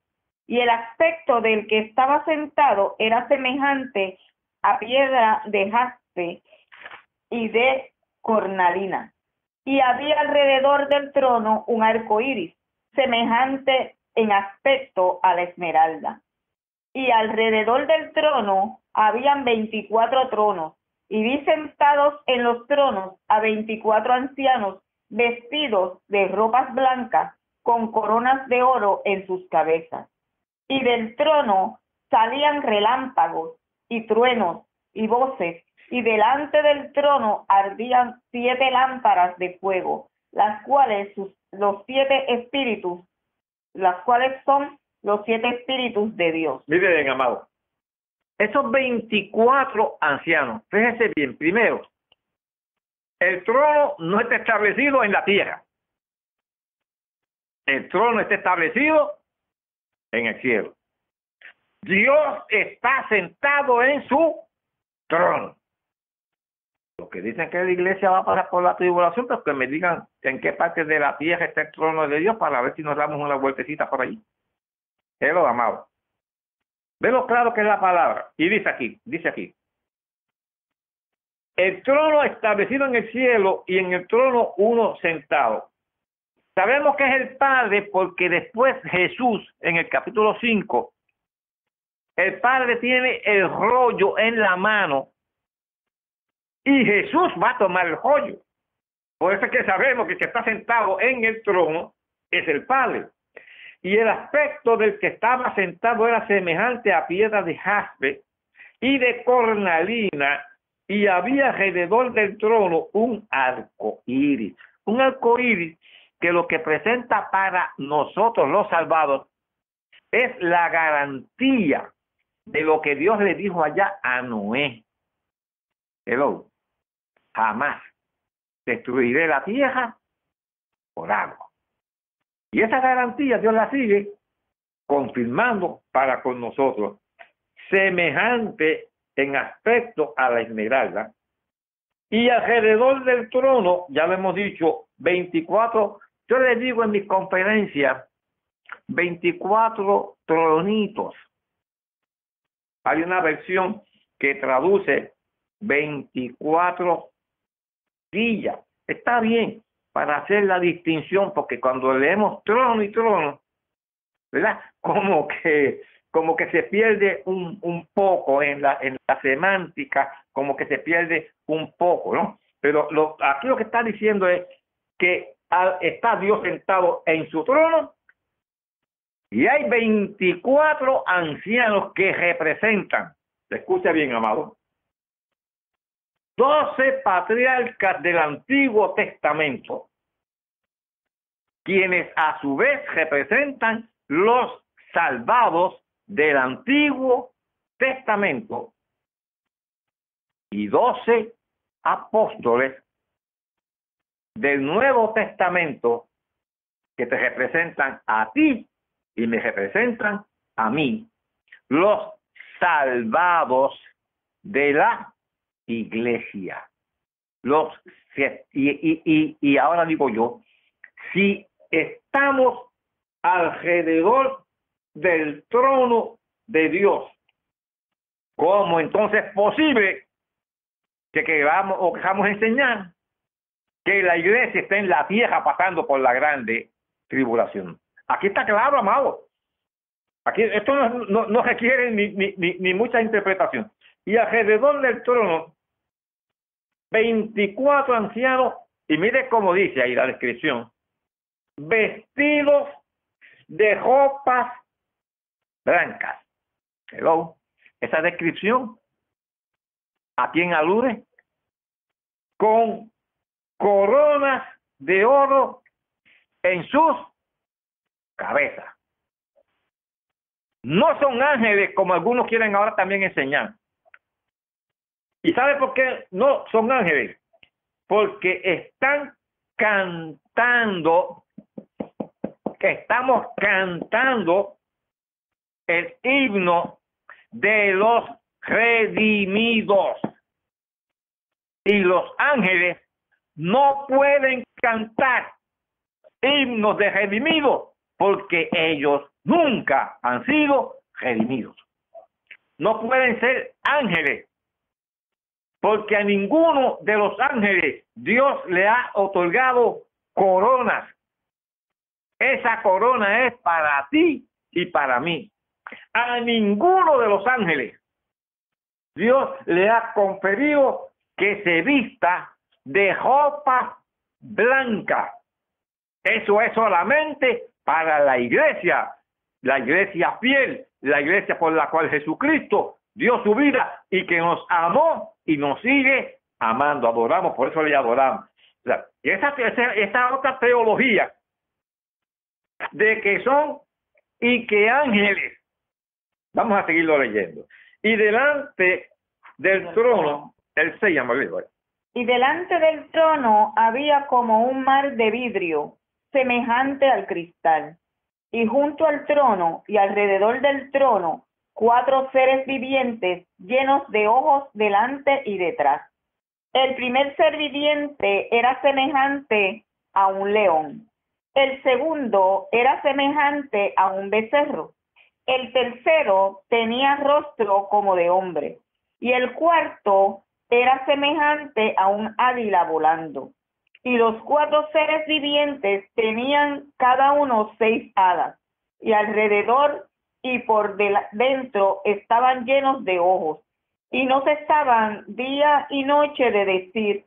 Y el aspecto del que estaba sentado era semejante a piedra de jaspe y de cornalina. Y había alrededor del trono un arco iris, semejante en aspecto a la esmeralda. Y alrededor del trono habían veinticuatro tronos, y vi sentados en los tronos a veinticuatro ancianos vestidos de ropas blancas con coronas de oro en sus cabezas. Y del trono salían relámpagos y truenos y voces, y delante del trono ardían siete lámparas de fuego, las cuales sus, los siete espíritus, las cuales son los siete espíritus de Dios. Mire bien, amado. Esos 24 ancianos, fíjense bien, primero, el trono no está establecido en la tierra. El trono está establecido en el cielo. Dios está sentado en su trono. Los que dicen que la iglesia va a pasar por la tribulación, pero que me digan en qué parte de la tierra está el trono de Dios para ver si nos damos una vueltecita por allí. Es lo amado. Ve lo claro que es la palabra. Y dice aquí, dice aquí. El trono establecido en el cielo y en el trono uno sentado. Sabemos que es el Padre porque después Jesús, en el capítulo 5, el Padre tiene el rollo en la mano y Jesús va a tomar el rollo. Por eso es que sabemos que el está sentado en el trono es el Padre y el aspecto del que estaba sentado era semejante a piedra de jaspe y de cornalina, y había alrededor del trono un arco iris. Un arco iris que lo que presenta para nosotros los salvados es la garantía de lo que Dios le dijo allá a Noé. Hello. Jamás destruiré la tierra por agua. Y esa garantía Dios la sigue confirmando para con nosotros, semejante en aspecto a la esmeralda. Y alrededor del trono, ya lo hemos dicho, 24, yo le digo en mi conferencia, 24 tronitos. Hay una versión que traduce 24 sillas. Está bien para hacer la distinción, porque cuando leemos trono y trono, ¿verdad? Como que como que se pierde un, un poco en la, en la semántica, como que se pierde un poco, ¿no? Pero aquí lo que está diciendo es que está Dios sentado en su trono y hay 24 ancianos que representan, escucha bien, amado, 12 patriarcas del Antiguo Testamento, quienes a su vez representan los salvados del Antiguo Testamento. Y doce apóstoles del Nuevo Testamento que te representan a ti y me representan a mí, los salvados de la iglesia. Los y, y, y, y ahora digo yo, si estamos alrededor del trono de Dios. ¿Cómo entonces es posible que queramos o queramos enseñar que la iglesia está en la tierra pasando por la grande tribulación? Aquí está claro, amado. Aquí esto no, no, requiere ni, ni, ni mucha interpretación. Y alrededor del trono, 24 ancianos, y mire cómo dice ahí la descripción, vestidos de ropas blancas. Hello. Esa descripción, ¿a quién alude? Con coronas de oro en sus cabezas. No son ángeles como algunos quieren ahora también enseñar. ¿Y sabe por qué no son ángeles? Porque están cantando, que estamos cantando el himno de los redimidos. Y los ángeles no pueden cantar himnos de redimidos porque ellos nunca han sido redimidos. No pueden ser ángeles porque a ninguno de los ángeles Dios le ha otorgado coronas. Esa corona es para ti y para mí a ninguno de los ángeles Dios le ha conferido que se vista de ropa blanca. Eso es solamente para la iglesia, la iglesia fiel, la iglesia por la cual Jesucristo dio su vida y que nos amó y nos sigue amando. Adoramos, por eso le adoramos. y esa, esa, esa otra teología de que son y que ángeles Vamos a seguirlo leyendo. Y delante del trono, el se llama Y delante del trono había como un mar de vidrio, semejante al cristal. Y junto al trono y alrededor del trono, cuatro seres vivientes llenos de ojos delante y detrás. El primer ser viviente era semejante a un león. El segundo era semejante a un becerro el tercero tenía rostro como de hombre, y el cuarto era semejante a un águila volando. Y los cuatro seres vivientes tenían cada uno seis alas, y alrededor y por dentro estaban llenos de ojos, y no cesaban día y noche de decir,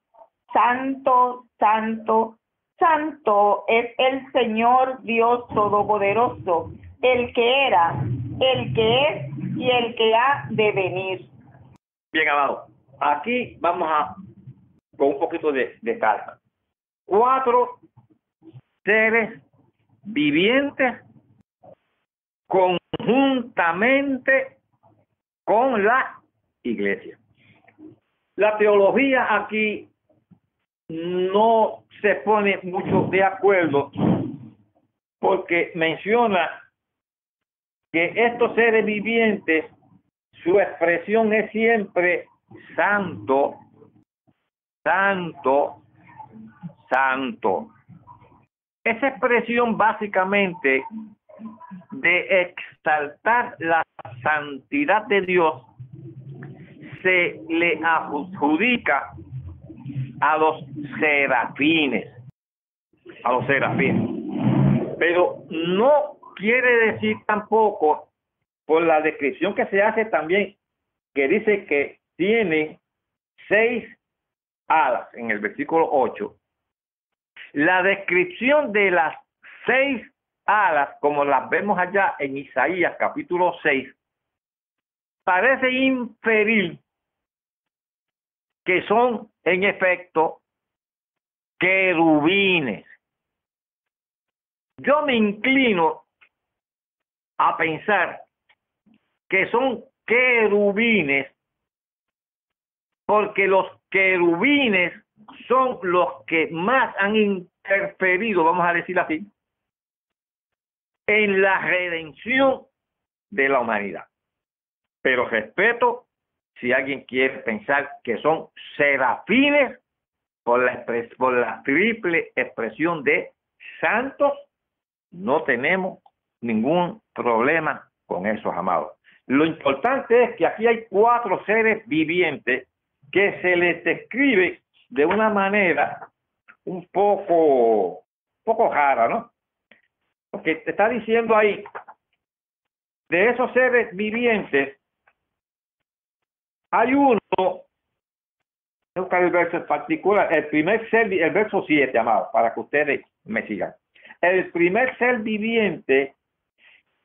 Santo, Santo, Santo es el Señor Dios Todopoderoso el que era, el que es y el que ha de venir. Bien, amado. Aquí vamos a con un poquito de, de calma. Cuatro seres vivientes conjuntamente con la iglesia. La teología aquí no se pone mucho de acuerdo porque menciona que estos seres vivientes, su expresión es siempre santo, santo, santo. Esa expresión básicamente de exaltar la santidad de Dios se le adjudica a los serafines, a los serafines. Pero no quiere decir tampoco, por la descripción que se hace también, que dice que tiene seis alas en el versículo 8. La descripción de las seis alas, como las vemos allá en Isaías capítulo 6, parece inferir que son en efecto querubines. Yo me inclino a pensar que son querubines porque los querubines son los que más han interferido, vamos a decir así, en la redención de la humanidad. Pero respeto si alguien quiere pensar que son serafines por la, por la triple expresión de santos, no tenemos ningún problema con esos amados. Lo importante es que aquí hay cuatro seres vivientes que se les describe de una manera un poco, poco rara, ¿no? Porque te está diciendo ahí, de esos seres vivientes, hay uno, buscar el verso en particular, el primer ser, el verso 7, amado, para que ustedes me sigan. El primer ser viviente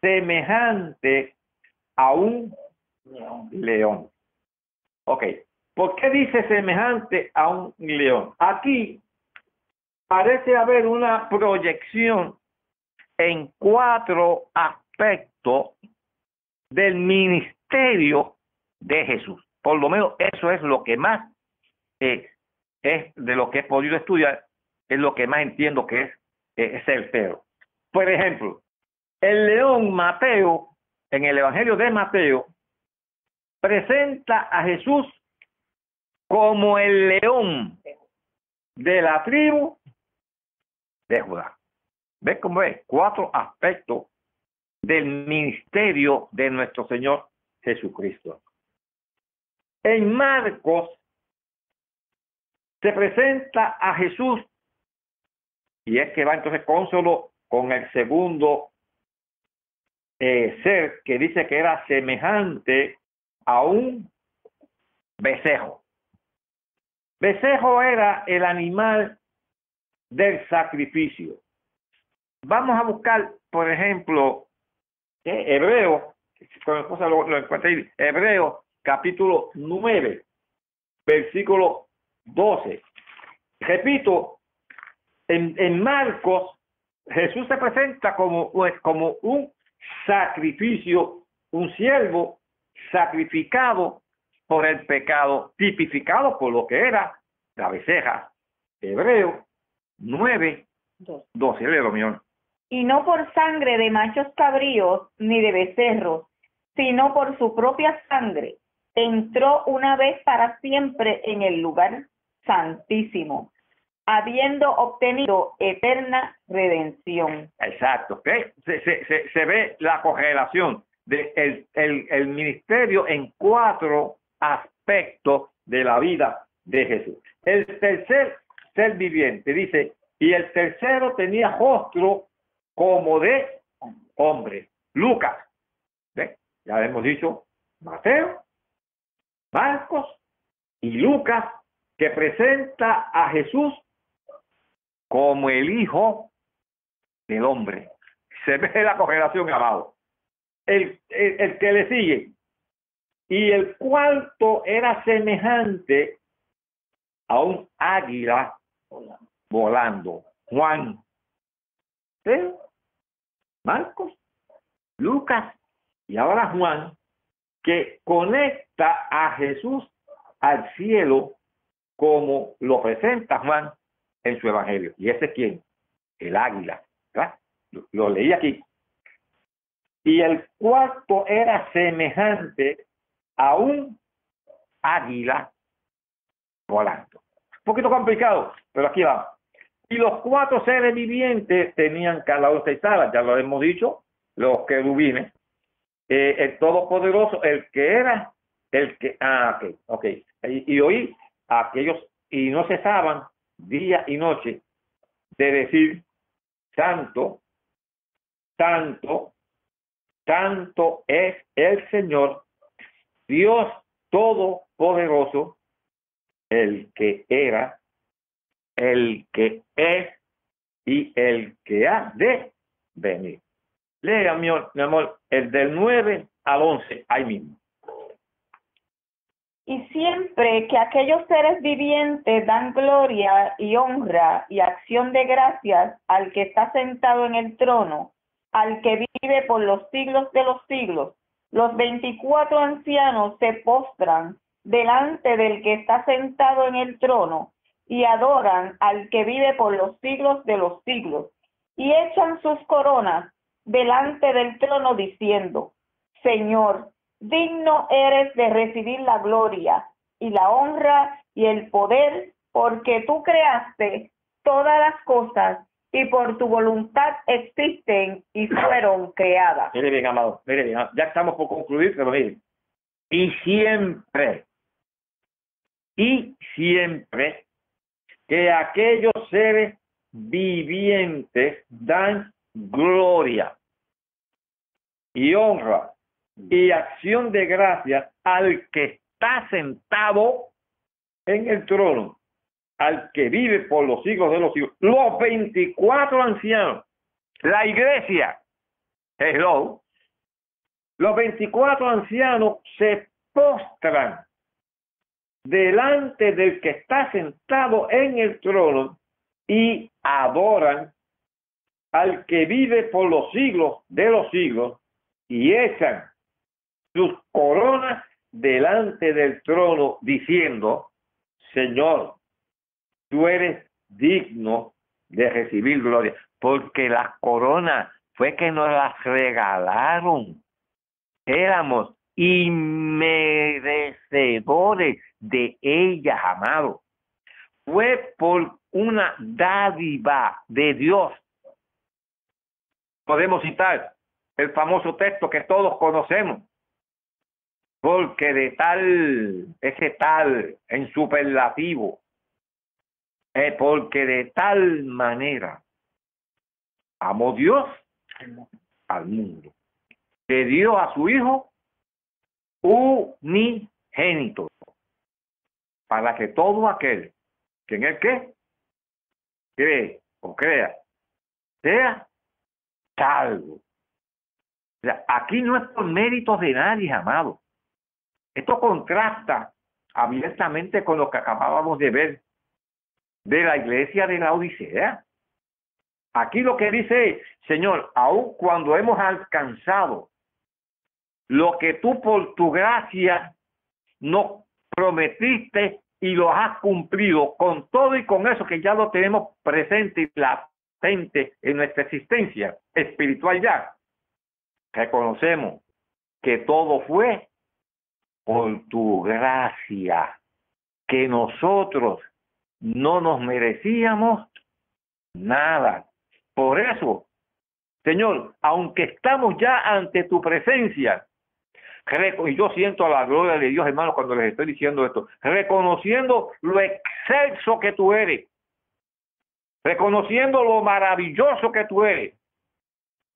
semejante a un león. Ok, ¿por qué dice semejante a un león? Aquí parece haber una proyección en cuatro aspectos del ministerio de Jesús. Por lo menos eso es lo que más es de lo que he podido estudiar, es lo que más entiendo que es, es certero. Por ejemplo, el león Mateo, en el Evangelio de Mateo, presenta a Jesús como el león de la tribu de Judá. ¿Ves cómo es? Cuatro aspectos del ministerio de nuestro Señor Jesucristo. En Marcos se presenta a Jesús y es que va entonces solo con el segundo eh, ser que dice que era semejante a un becerro. Becerro era el animal del sacrificio. Vamos a buscar, por ejemplo, eh, Hebreo, con lo, lo ahí, Hebreo capítulo 9, versículo 12. Repito, en, en Marcos, Jesús se presenta como, como un sacrificio, un siervo sacrificado por el pecado, tipificado por lo que era la becerra. Hebreo 9, 12, mío. Y no por sangre de machos cabríos ni de becerros, sino por su propia sangre, entró una vez para siempre en el lugar santísimo, habiendo obtenido eterna redención. Exacto, se, se, se, ve la correlación del de el, el ministerio en cuatro aspectos de la vida de Jesús. El tercer ser viviente dice, y el tercero tenía rostro como de hombre. Lucas, ya hemos dicho, Mateo, Marcos y Lucas, que presenta a Jesús como el Hijo del Hombre. Se ve la correlación, amado. El, el, que le sigue. Y el cuarto era semejante a un águila volando. Juan. Marcos, Lucas y ahora Juan, que conecta a Jesús al cielo como lo presenta Juan en su evangelio. ¿Y ese es quién? El águila. Lo, leí aquí. Y el cuarto era semejante a un águila volando. Un poquito complicado, pero aquí va. Y los cuatro seres vivientes tenían cada uno seis alas, ya lo hemos dicho, los querubines, eh, el Todopoderoso, el que era, el que, ah, ok, ok, y, y oí a aquellos, y no cesaban día y noche de decir, santo, santo, santo es el Señor, Dios Todopoderoso, el que era, el que es y el que ha de venir. Lea, mi, mi amor, el del 9 al 11, ahí mismo. Y siempre que aquellos seres vivientes dan gloria y honra y acción de gracias al que está sentado en el trono, al que vive por los siglos de los siglos, los veinticuatro ancianos se postran delante del que está sentado en el trono y adoran al que vive por los siglos de los siglos y echan sus coronas delante del trono diciendo, Señor, digno eres de recibir la gloria y la honra y el poder, porque tú creaste todas las cosas y por tu voluntad existen y fueron creadas. Mire bien, amado, mire bien, ya estamos por concluir, pero mire, y siempre, y siempre que aquellos seres vivientes dan gloria y honra y acción de gracias al que está sentado en el trono, al que vive por los siglos de los siglos. Los 24 ancianos, la iglesia, hello, los 24 ancianos se postran delante del que está sentado en el trono y adoran al que vive por los siglos de los siglos y echan sus coronas delante del trono diciendo, Señor, tú eres digno de recibir gloria, porque las coronas fue que nos las regalaron. Éramos inmerecedores de ellas, amado. Fue por una dádiva de Dios. Podemos citar el famoso texto que todos conocemos porque de tal, ese tal en superlativo, es porque de tal manera amó Dios al mundo, que dio a su Hijo unigénito, para que todo aquel que en el que cree o crea sea salvo. Aquí no es por méritos de nadie, amado. Esto contrasta abiertamente con lo que acabábamos de ver de la iglesia de la Odisea. Aquí lo que dice Señor, aun cuando hemos alcanzado lo que tú por tu gracia nos prometiste y lo has cumplido con todo y con eso que ya lo tenemos presente y latente en nuestra existencia espiritual ya. Reconocemos que todo fue por tu gracia, que nosotros no nos merecíamos nada. Por eso, Señor, aunque estamos ya ante tu presencia, y yo siento la gloria de Dios, hermano, cuando les estoy diciendo esto, reconociendo lo excelso que tú eres, reconociendo lo maravilloso que tú eres,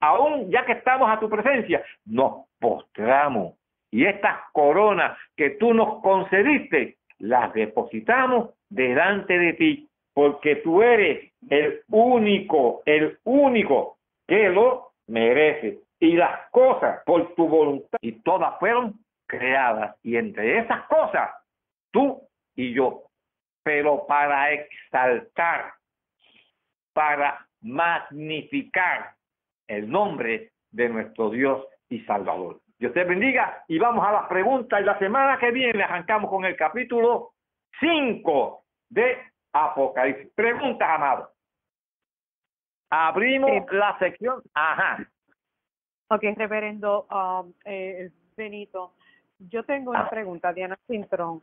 aún ya que estamos a tu presencia, nos postramos. Y estas coronas que tú nos concediste, las depositamos delante de ti, porque tú eres el único, el único que lo merece. Y las cosas por tu voluntad, y todas fueron creadas. Y entre esas cosas, tú y yo. Pero para exaltar, para magnificar el nombre de nuestro Dios y Salvador. Dios te bendiga y vamos a las preguntas. Y la semana que viene arrancamos con el capítulo 5 de Apocalipsis. Preguntas, amado. Abrimos la sección. Ajá. Ok, reverendo um, eh, Benito. Yo tengo una Ah. pregunta, Diana Cintrón.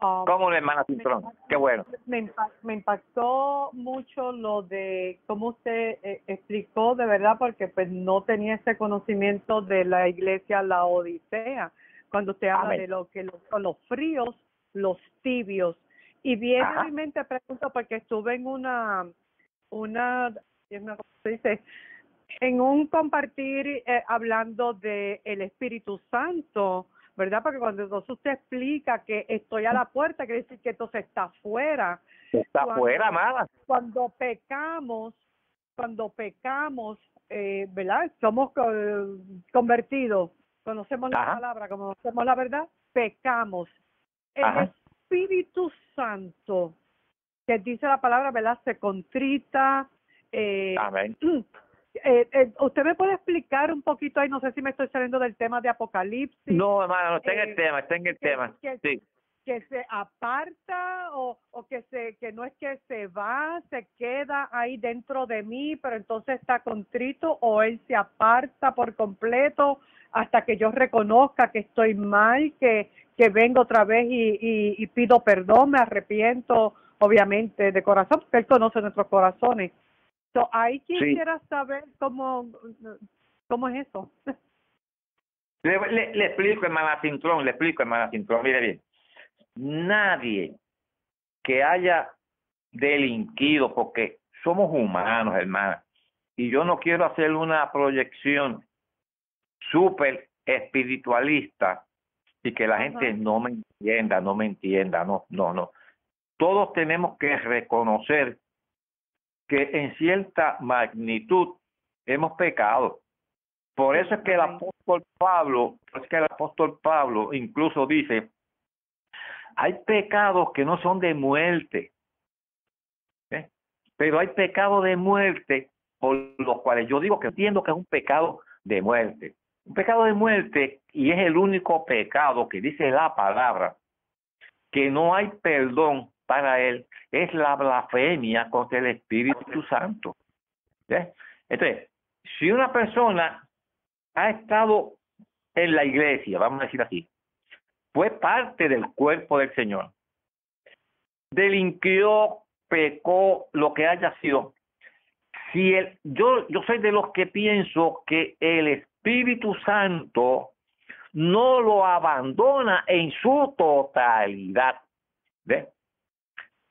Ah, ¿Cómo la hermana Cintrón? Qué bueno. me, impa- me impactó mucho lo de cómo usted eh, explicó de verdad porque pues no tenía ese conocimiento de la iglesia la Odisea cuando usted habla Amén. de lo que los, son los fríos los tibios y viene Ajá. a mi mente pregunto porque estuve en una una ¿cómo se dice? En un compartir eh, hablando de el Espíritu Santo, ¿verdad? Porque cuando entonces usted explica que estoy a la puerta, quiere decir que entonces está afuera. Está fuera, amada. Cuando pecamos, cuando pecamos, eh, ¿verdad? Somos co- convertidos, conocemos la Ajá. palabra, conocemos la verdad, pecamos. El Ajá. Espíritu Santo, que dice la palabra, ¿verdad? Se contrita, eh, Amén. (clears throat) eh, eh, ¿Usted me puede explicar un poquito ahí? No sé si me estoy saliendo del tema de Apocalipsis. No, hermano, no está en Eh, el tema, está en el que- tema. que- Sí. que se aparta o, o que se que no es que se va, se queda ahí dentro de mí, pero entonces está contrito o él se aparta por completo hasta que yo reconozca que estoy mal, que, que vengo otra vez y, y, y pido perdón, me arrepiento, obviamente, de corazón, porque él conoce nuestros corazones. So, ahí quisiera saber cómo, cómo es eso. Le, le, le explico, hermana Cintrón, le explico, hermana Cintrón, mire bien. Nadie que haya delinquido, porque somos humanos, hermana, y yo no quiero hacer una proyección súper espiritualista y que la gente no me entienda, no me entienda, no, no, no. Todos tenemos que reconocer que en cierta magnitud hemos pecado. Por eso es que el apóstol Pablo, es que el apóstol Pablo incluso dice, hay pecados que no son de muerte, ¿eh? pero hay pecados de muerte por los cuales yo digo que entiendo que es un pecado de muerte. Un pecado de muerte, y es el único pecado que dice la palabra, que no hay perdón para él, es la blasfemia contra el Espíritu Santo. Entonces, si una persona ha estado en la iglesia, vamos a decir así, fue parte del cuerpo del Señor, delinquió, pecó, lo que haya sido, si el, yo, yo soy de los que pienso que el Espíritu Santo no lo abandona en su totalidad. ¿Ves?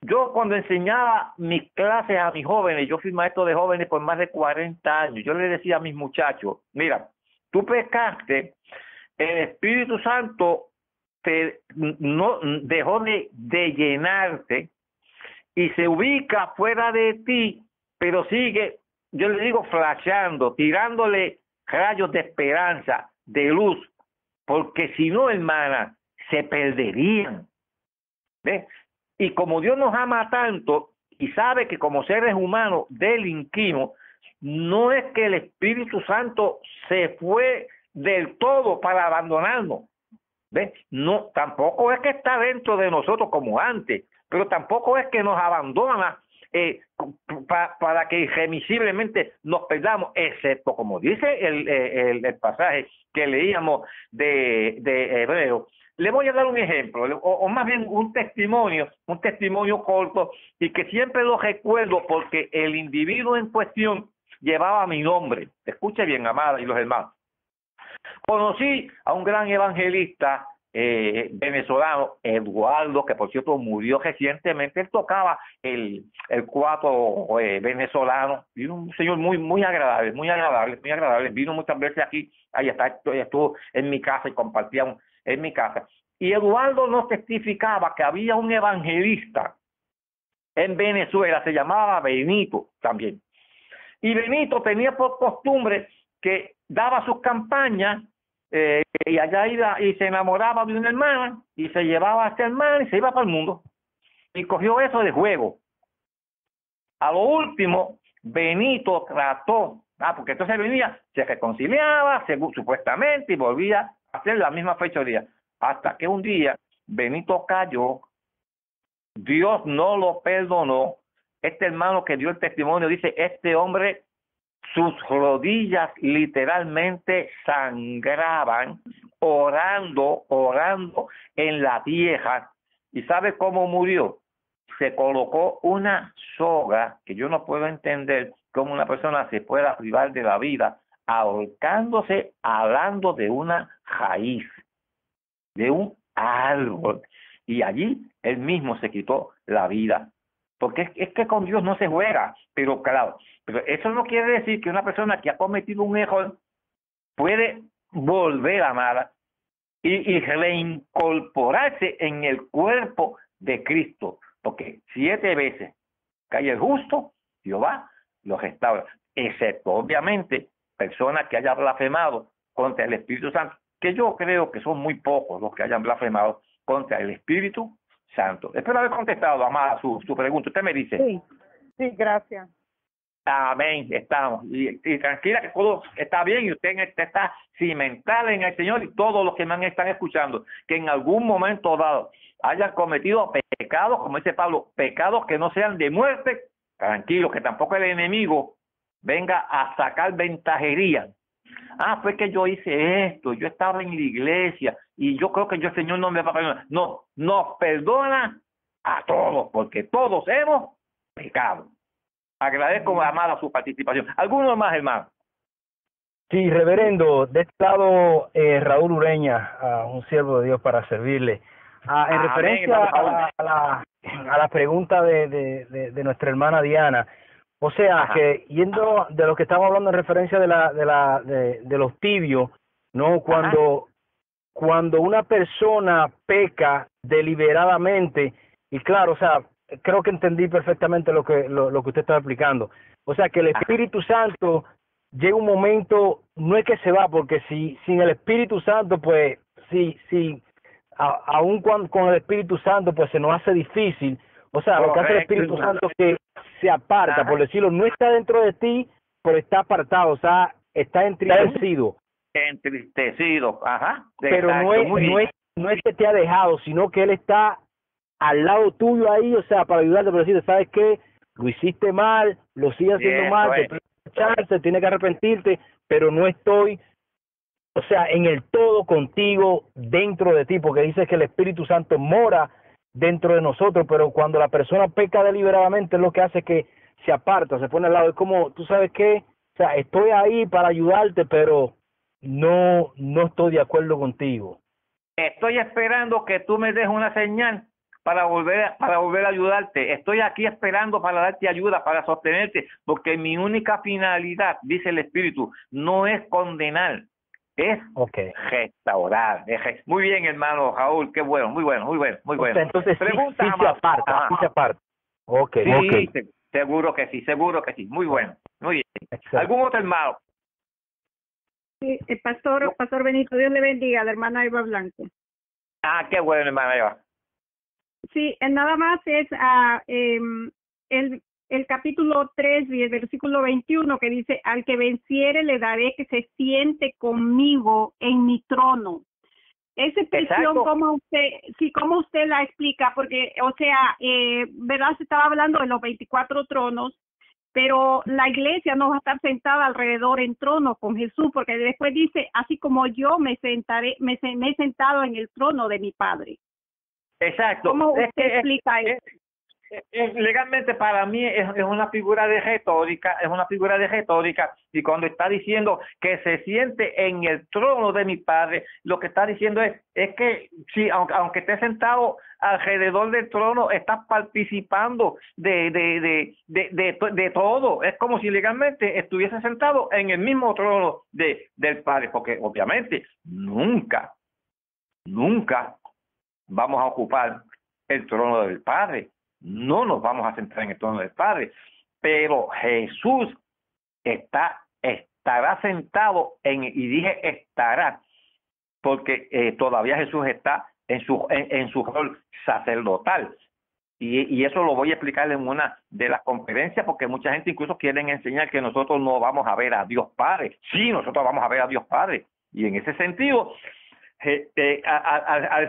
Yo cuando enseñaba mis clases a mis jóvenes, yo fui maestro de jóvenes por más de 40 años, yo le decía a mis muchachos, mira, tú pecaste, el Espíritu Santo te no dejó de, de llenarte y se ubica fuera de ti, pero sigue, yo le digo, flashando, tirándole rayos de esperanza, de luz, porque si no, hermana, se perderían. ¿Ves? Y como Dios nos ama tanto y sabe que como seres humanos delinquimos, no es que el Espíritu Santo se fue del todo para abandonarnos. ¿Ves? No, tampoco es que está dentro de nosotros como antes, pero tampoco es que nos abandona eh, pa, para que irremisiblemente nos perdamos, excepto como dice el, el, el pasaje que leíamos de, de Hebreo. Le voy a dar un ejemplo, o, más bien un testimonio, un testimonio corto, y que siempre lo recuerdo porque el individuo en cuestión llevaba mi nombre. Escuche bien, amada y los hermanos. Conocí a un gran evangelista eh, venezolano, Eduardo, que por cierto murió recientemente. Él tocaba el, el cuatro eh, venezolano, y un señor muy, muy agradable, muy agradable, muy agradable. Vino muchas veces aquí, ahí está, estuvo en mi casa y compartíamos en mi casa. Y Eduardo nos testificaba que había un evangelista en Venezuela, se llamaba Benito también. Y Benito tenía por costumbre que daba sus campañas eh, y allá iba y se enamoraba de una hermana y se llevaba a esta hermana y se iba para el mundo. Y cogió eso de juego. A lo último, Benito trató, ah, porque entonces venía, se reconciliaba, según, supuestamente, y volvía hacer la misma fechoría. Hasta que un día Benito cayó, Dios no lo perdonó. Este hermano que dio el testimonio dice, este hombre sus rodillas literalmente sangraban orando, orando en la tierra ¿Y sabe cómo murió? Se colocó una soga que yo no puedo entender cómo una persona se pueda privar de la vida ahorcándose hablando de una raíz, de un árbol. Y allí él mismo se quitó la vida. Porque es, que con Dios no se juega, pero claro, pero eso no quiere decir que una persona que ha cometido un error puede volver a amar y, y reincorporarse en el cuerpo de Cristo. Porque siete veces cae el justo, Jehová lo restaura. Excepto, obviamente, personas que hayan blasfemado contra el Espíritu Santo, que yo creo que son muy pocos los que hayan blasfemado contra el Espíritu Santo. Espero haber contestado, Amada, su, su pregunta. Usted me dice. Sí, sí, gracias. Amén, estamos. Y, tranquila que todo está bien y usted está cimentada en el Señor y todos los que me están escuchando, que en algún momento dado hayan cometido pecados, como dice Pablo, pecados que no sean de muerte, tranquilo, que tampoco el enemigo venga a sacar ventajería. Ah, fue que yo hice esto, yo estaba en la iglesia y yo creo que yo el Señor no me va a perdonar. No, nos perdona a todos, porque todos hemos pecado. Agradezco, amada, su participación. ¿Alguno más, hermano? Sí, reverendo, de este lado, eh, Raúl Ureña, un siervo de Dios para servirle. Ah, en referencia a, la, a la pregunta de, de, de nuestra hermana Diana, o sea, que yendo de lo que estamos hablando en referencia de la de la de, de los tibios, no cuando cuando una persona peca deliberadamente y claro, o sea, creo que entendí perfectamente lo que lo, que usted está explicando. O sea, que el Espíritu Santo llega un momento no es que se va porque si sin el Espíritu Santo pues sí sí aún con, con el Espíritu Santo pues se nos hace difícil. O sea, lo que hace el Espíritu Santo que se aparta, por decirlo, no está dentro de ti, pero está apartado, o sea, está entristecido. Entristecido, ajá. Pero no es, no, es, no es que te ha dejado, sino que él está al lado tuyo ahí, o sea, para ayudarte, pero decirte, ¿sabes qué? Lo hiciste mal, lo sigues haciendo mal, te chance, tienes que arrepentirte, pero no estoy, o sea, en el todo contigo, dentro de ti, porque dice que el Espíritu Santo mora dentro de nosotros, pero cuando la persona peca deliberadamente lo que hace que se aparta, se pone al lado. Es como, tú sabes qué, o sea, estoy ahí para ayudarte, pero no, no estoy de acuerdo contigo. Estoy esperando que tú me des una señal para volver, para volver a ayudarte. Estoy aquí esperando para darte ayuda, para sostenerte, porque mi única finalidad, dice el Espíritu, no es condenar, es okay. restaurar. muy bien, hermano Raúl, qué bueno, muy bueno, muy bueno, muy bueno. entonces, Pregunta sí, sí se aparta, sí se aparta. Okay, sí, seguro que sí, seguro que sí. Muy bueno, muy bien. ¿Algún otro hermano? Sí, el pastor, pastor Benito, Dios le bendiga, la hermana Eva Blanco. Ah, qué bueno, hermana Eva. Sí, nada más es uh, eh, el el capítulo 3 y el versículo 21 que dice, al que venciere le daré que se siente conmigo en mi trono. Esa expresión, ¿cómo usted, sí, cómo usted la explica? Porque, o sea, eh, ¿verdad? Se estaba hablando de los 24 tronos, pero la iglesia no va a estar sentada alrededor en trono con Jesús, porque después dice, así como yo me sentaré, me, me he sentado en el trono de mi Padre. Exacto. ¿Cómo usted explica eso? Legalmente para mí es, una figura de retórica, es una figura de retórica, y cuando está diciendo que se siente en el trono de mi padre, lo que está diciendo es, es que si aunque, aunque esté sentado alrededor del trono, está participando de, de, de, de, de, todo, es como si legalmente estuviese sentado en el mismo trono de, del padre, porque obviamente nunca, nunca vamos a ocupar el trono del padre no nos vamos a centrar en el trono del Padre, pero Jesús está, estará sentado en, y dije estará, porque eh, todavía Jesús está en su, en, su rol sacerdotal. Y, eso lo voy a explicar en una de las conferencias, porque mucha gente incluso quiere enseñar que nosotros no vamos a ver a Dios Padre. Sí, nosotros vamos a ver a Dios Padre. Y en ese sentido, eh,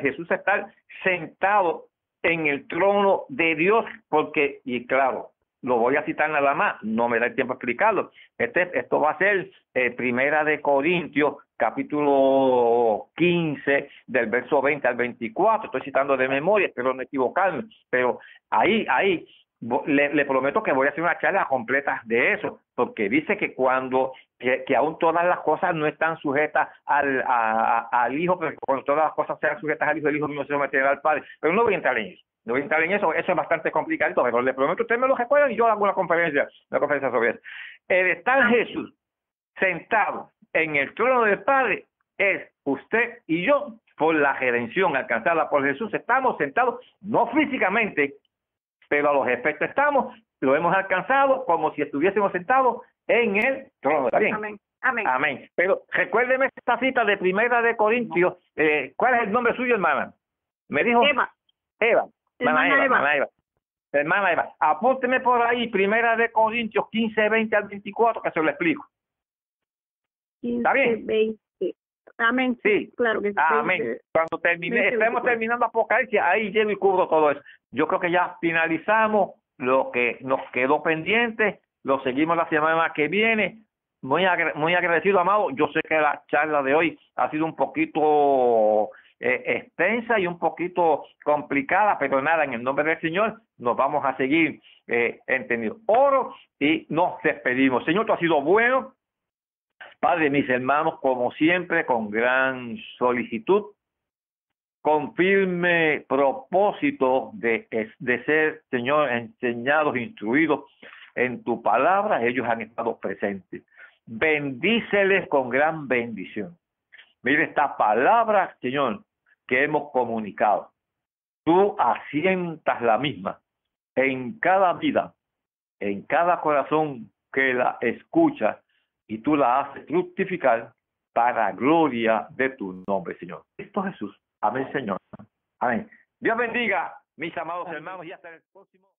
Jesús estar sentado en el trono de Dios, porque, y claro, lo voy a citar nada más, no me da el tiempo a explicarlo. Este, esto va a ser eh, Primera de Corintios capítulo 15, del verso 20 al 24. Estoy citando de memoria, espero no equivocarme, pero ahí, ahí le, prometo que voy a hacer una charla completa de eso, porque dice que cuando, que, aún todas las cosas no están sujetas al, al Hijo, pero cuando todas las cosas sean sujetas al Hijo, el Hijo no se someterá al Padre. Pero no voy a entrar en eso. No voy a entrar en eso, eso es bastante complicado, pero le prometo, ustedes me lo recuerdan y yo hago una conferencia, una conferencia sobre eso. El estar Jesús sentado en el trono del Padre es usted y yo, por la redención alcanzada por Jesús, estamos sentados, no físicamente, pero a los efectos estamos, lo hemos alcanzado como si estuviésemos sentados en el trono. ¿Está bien? Amén. Amén. Amén. Pero recuérdeme esta cita de Primera de Corintios. Eh, ¿Cuál es el nombre suyo, hermana? Me dijo Eva. Eva. Hermana, Eva, Hermana Eva. Hermana Eva. Apúnteme por ahí, Primera de Corintios 15, 20 al 24, que se lo explico. 15, ¿Está bien? 20. Amén. Sí, claro que sí. Amén. Cuando termine, estemos terminando Apocalipsis, ahí llego y cubro todo eso. Yo creo que ya finalizamos lo que nos quedó pendiente, lo seguimos la semana que viene. Muy, muy agradecido, amado. Yo sé que la charla de hoy ha sido un poquito eh, extensa y un poquito complicada, pero nada, en el nombre del Señor nos vamos a seguir eh, entendiendo. Oro y nos despedimos. Señor, tú has sido bueno, Padre, mis hermanos, como siempre, con gran solicitud, con firme propósito de, de ser, Señor, enseñados, instruidos en tu palabra, ellos han estado presentes. Bendíceles con gran bendición. Mire esta palabra, Señor, que hemos comunicado. Tú asientas la misma en cada vida, en cada corazón que la escucha y tú la haces fructificar para gloria de tu nombre, Señor. Cristo Jesús. Amén, Señor. Amén. Dios bendiga, mis amados hermanos, y hasta el próximo.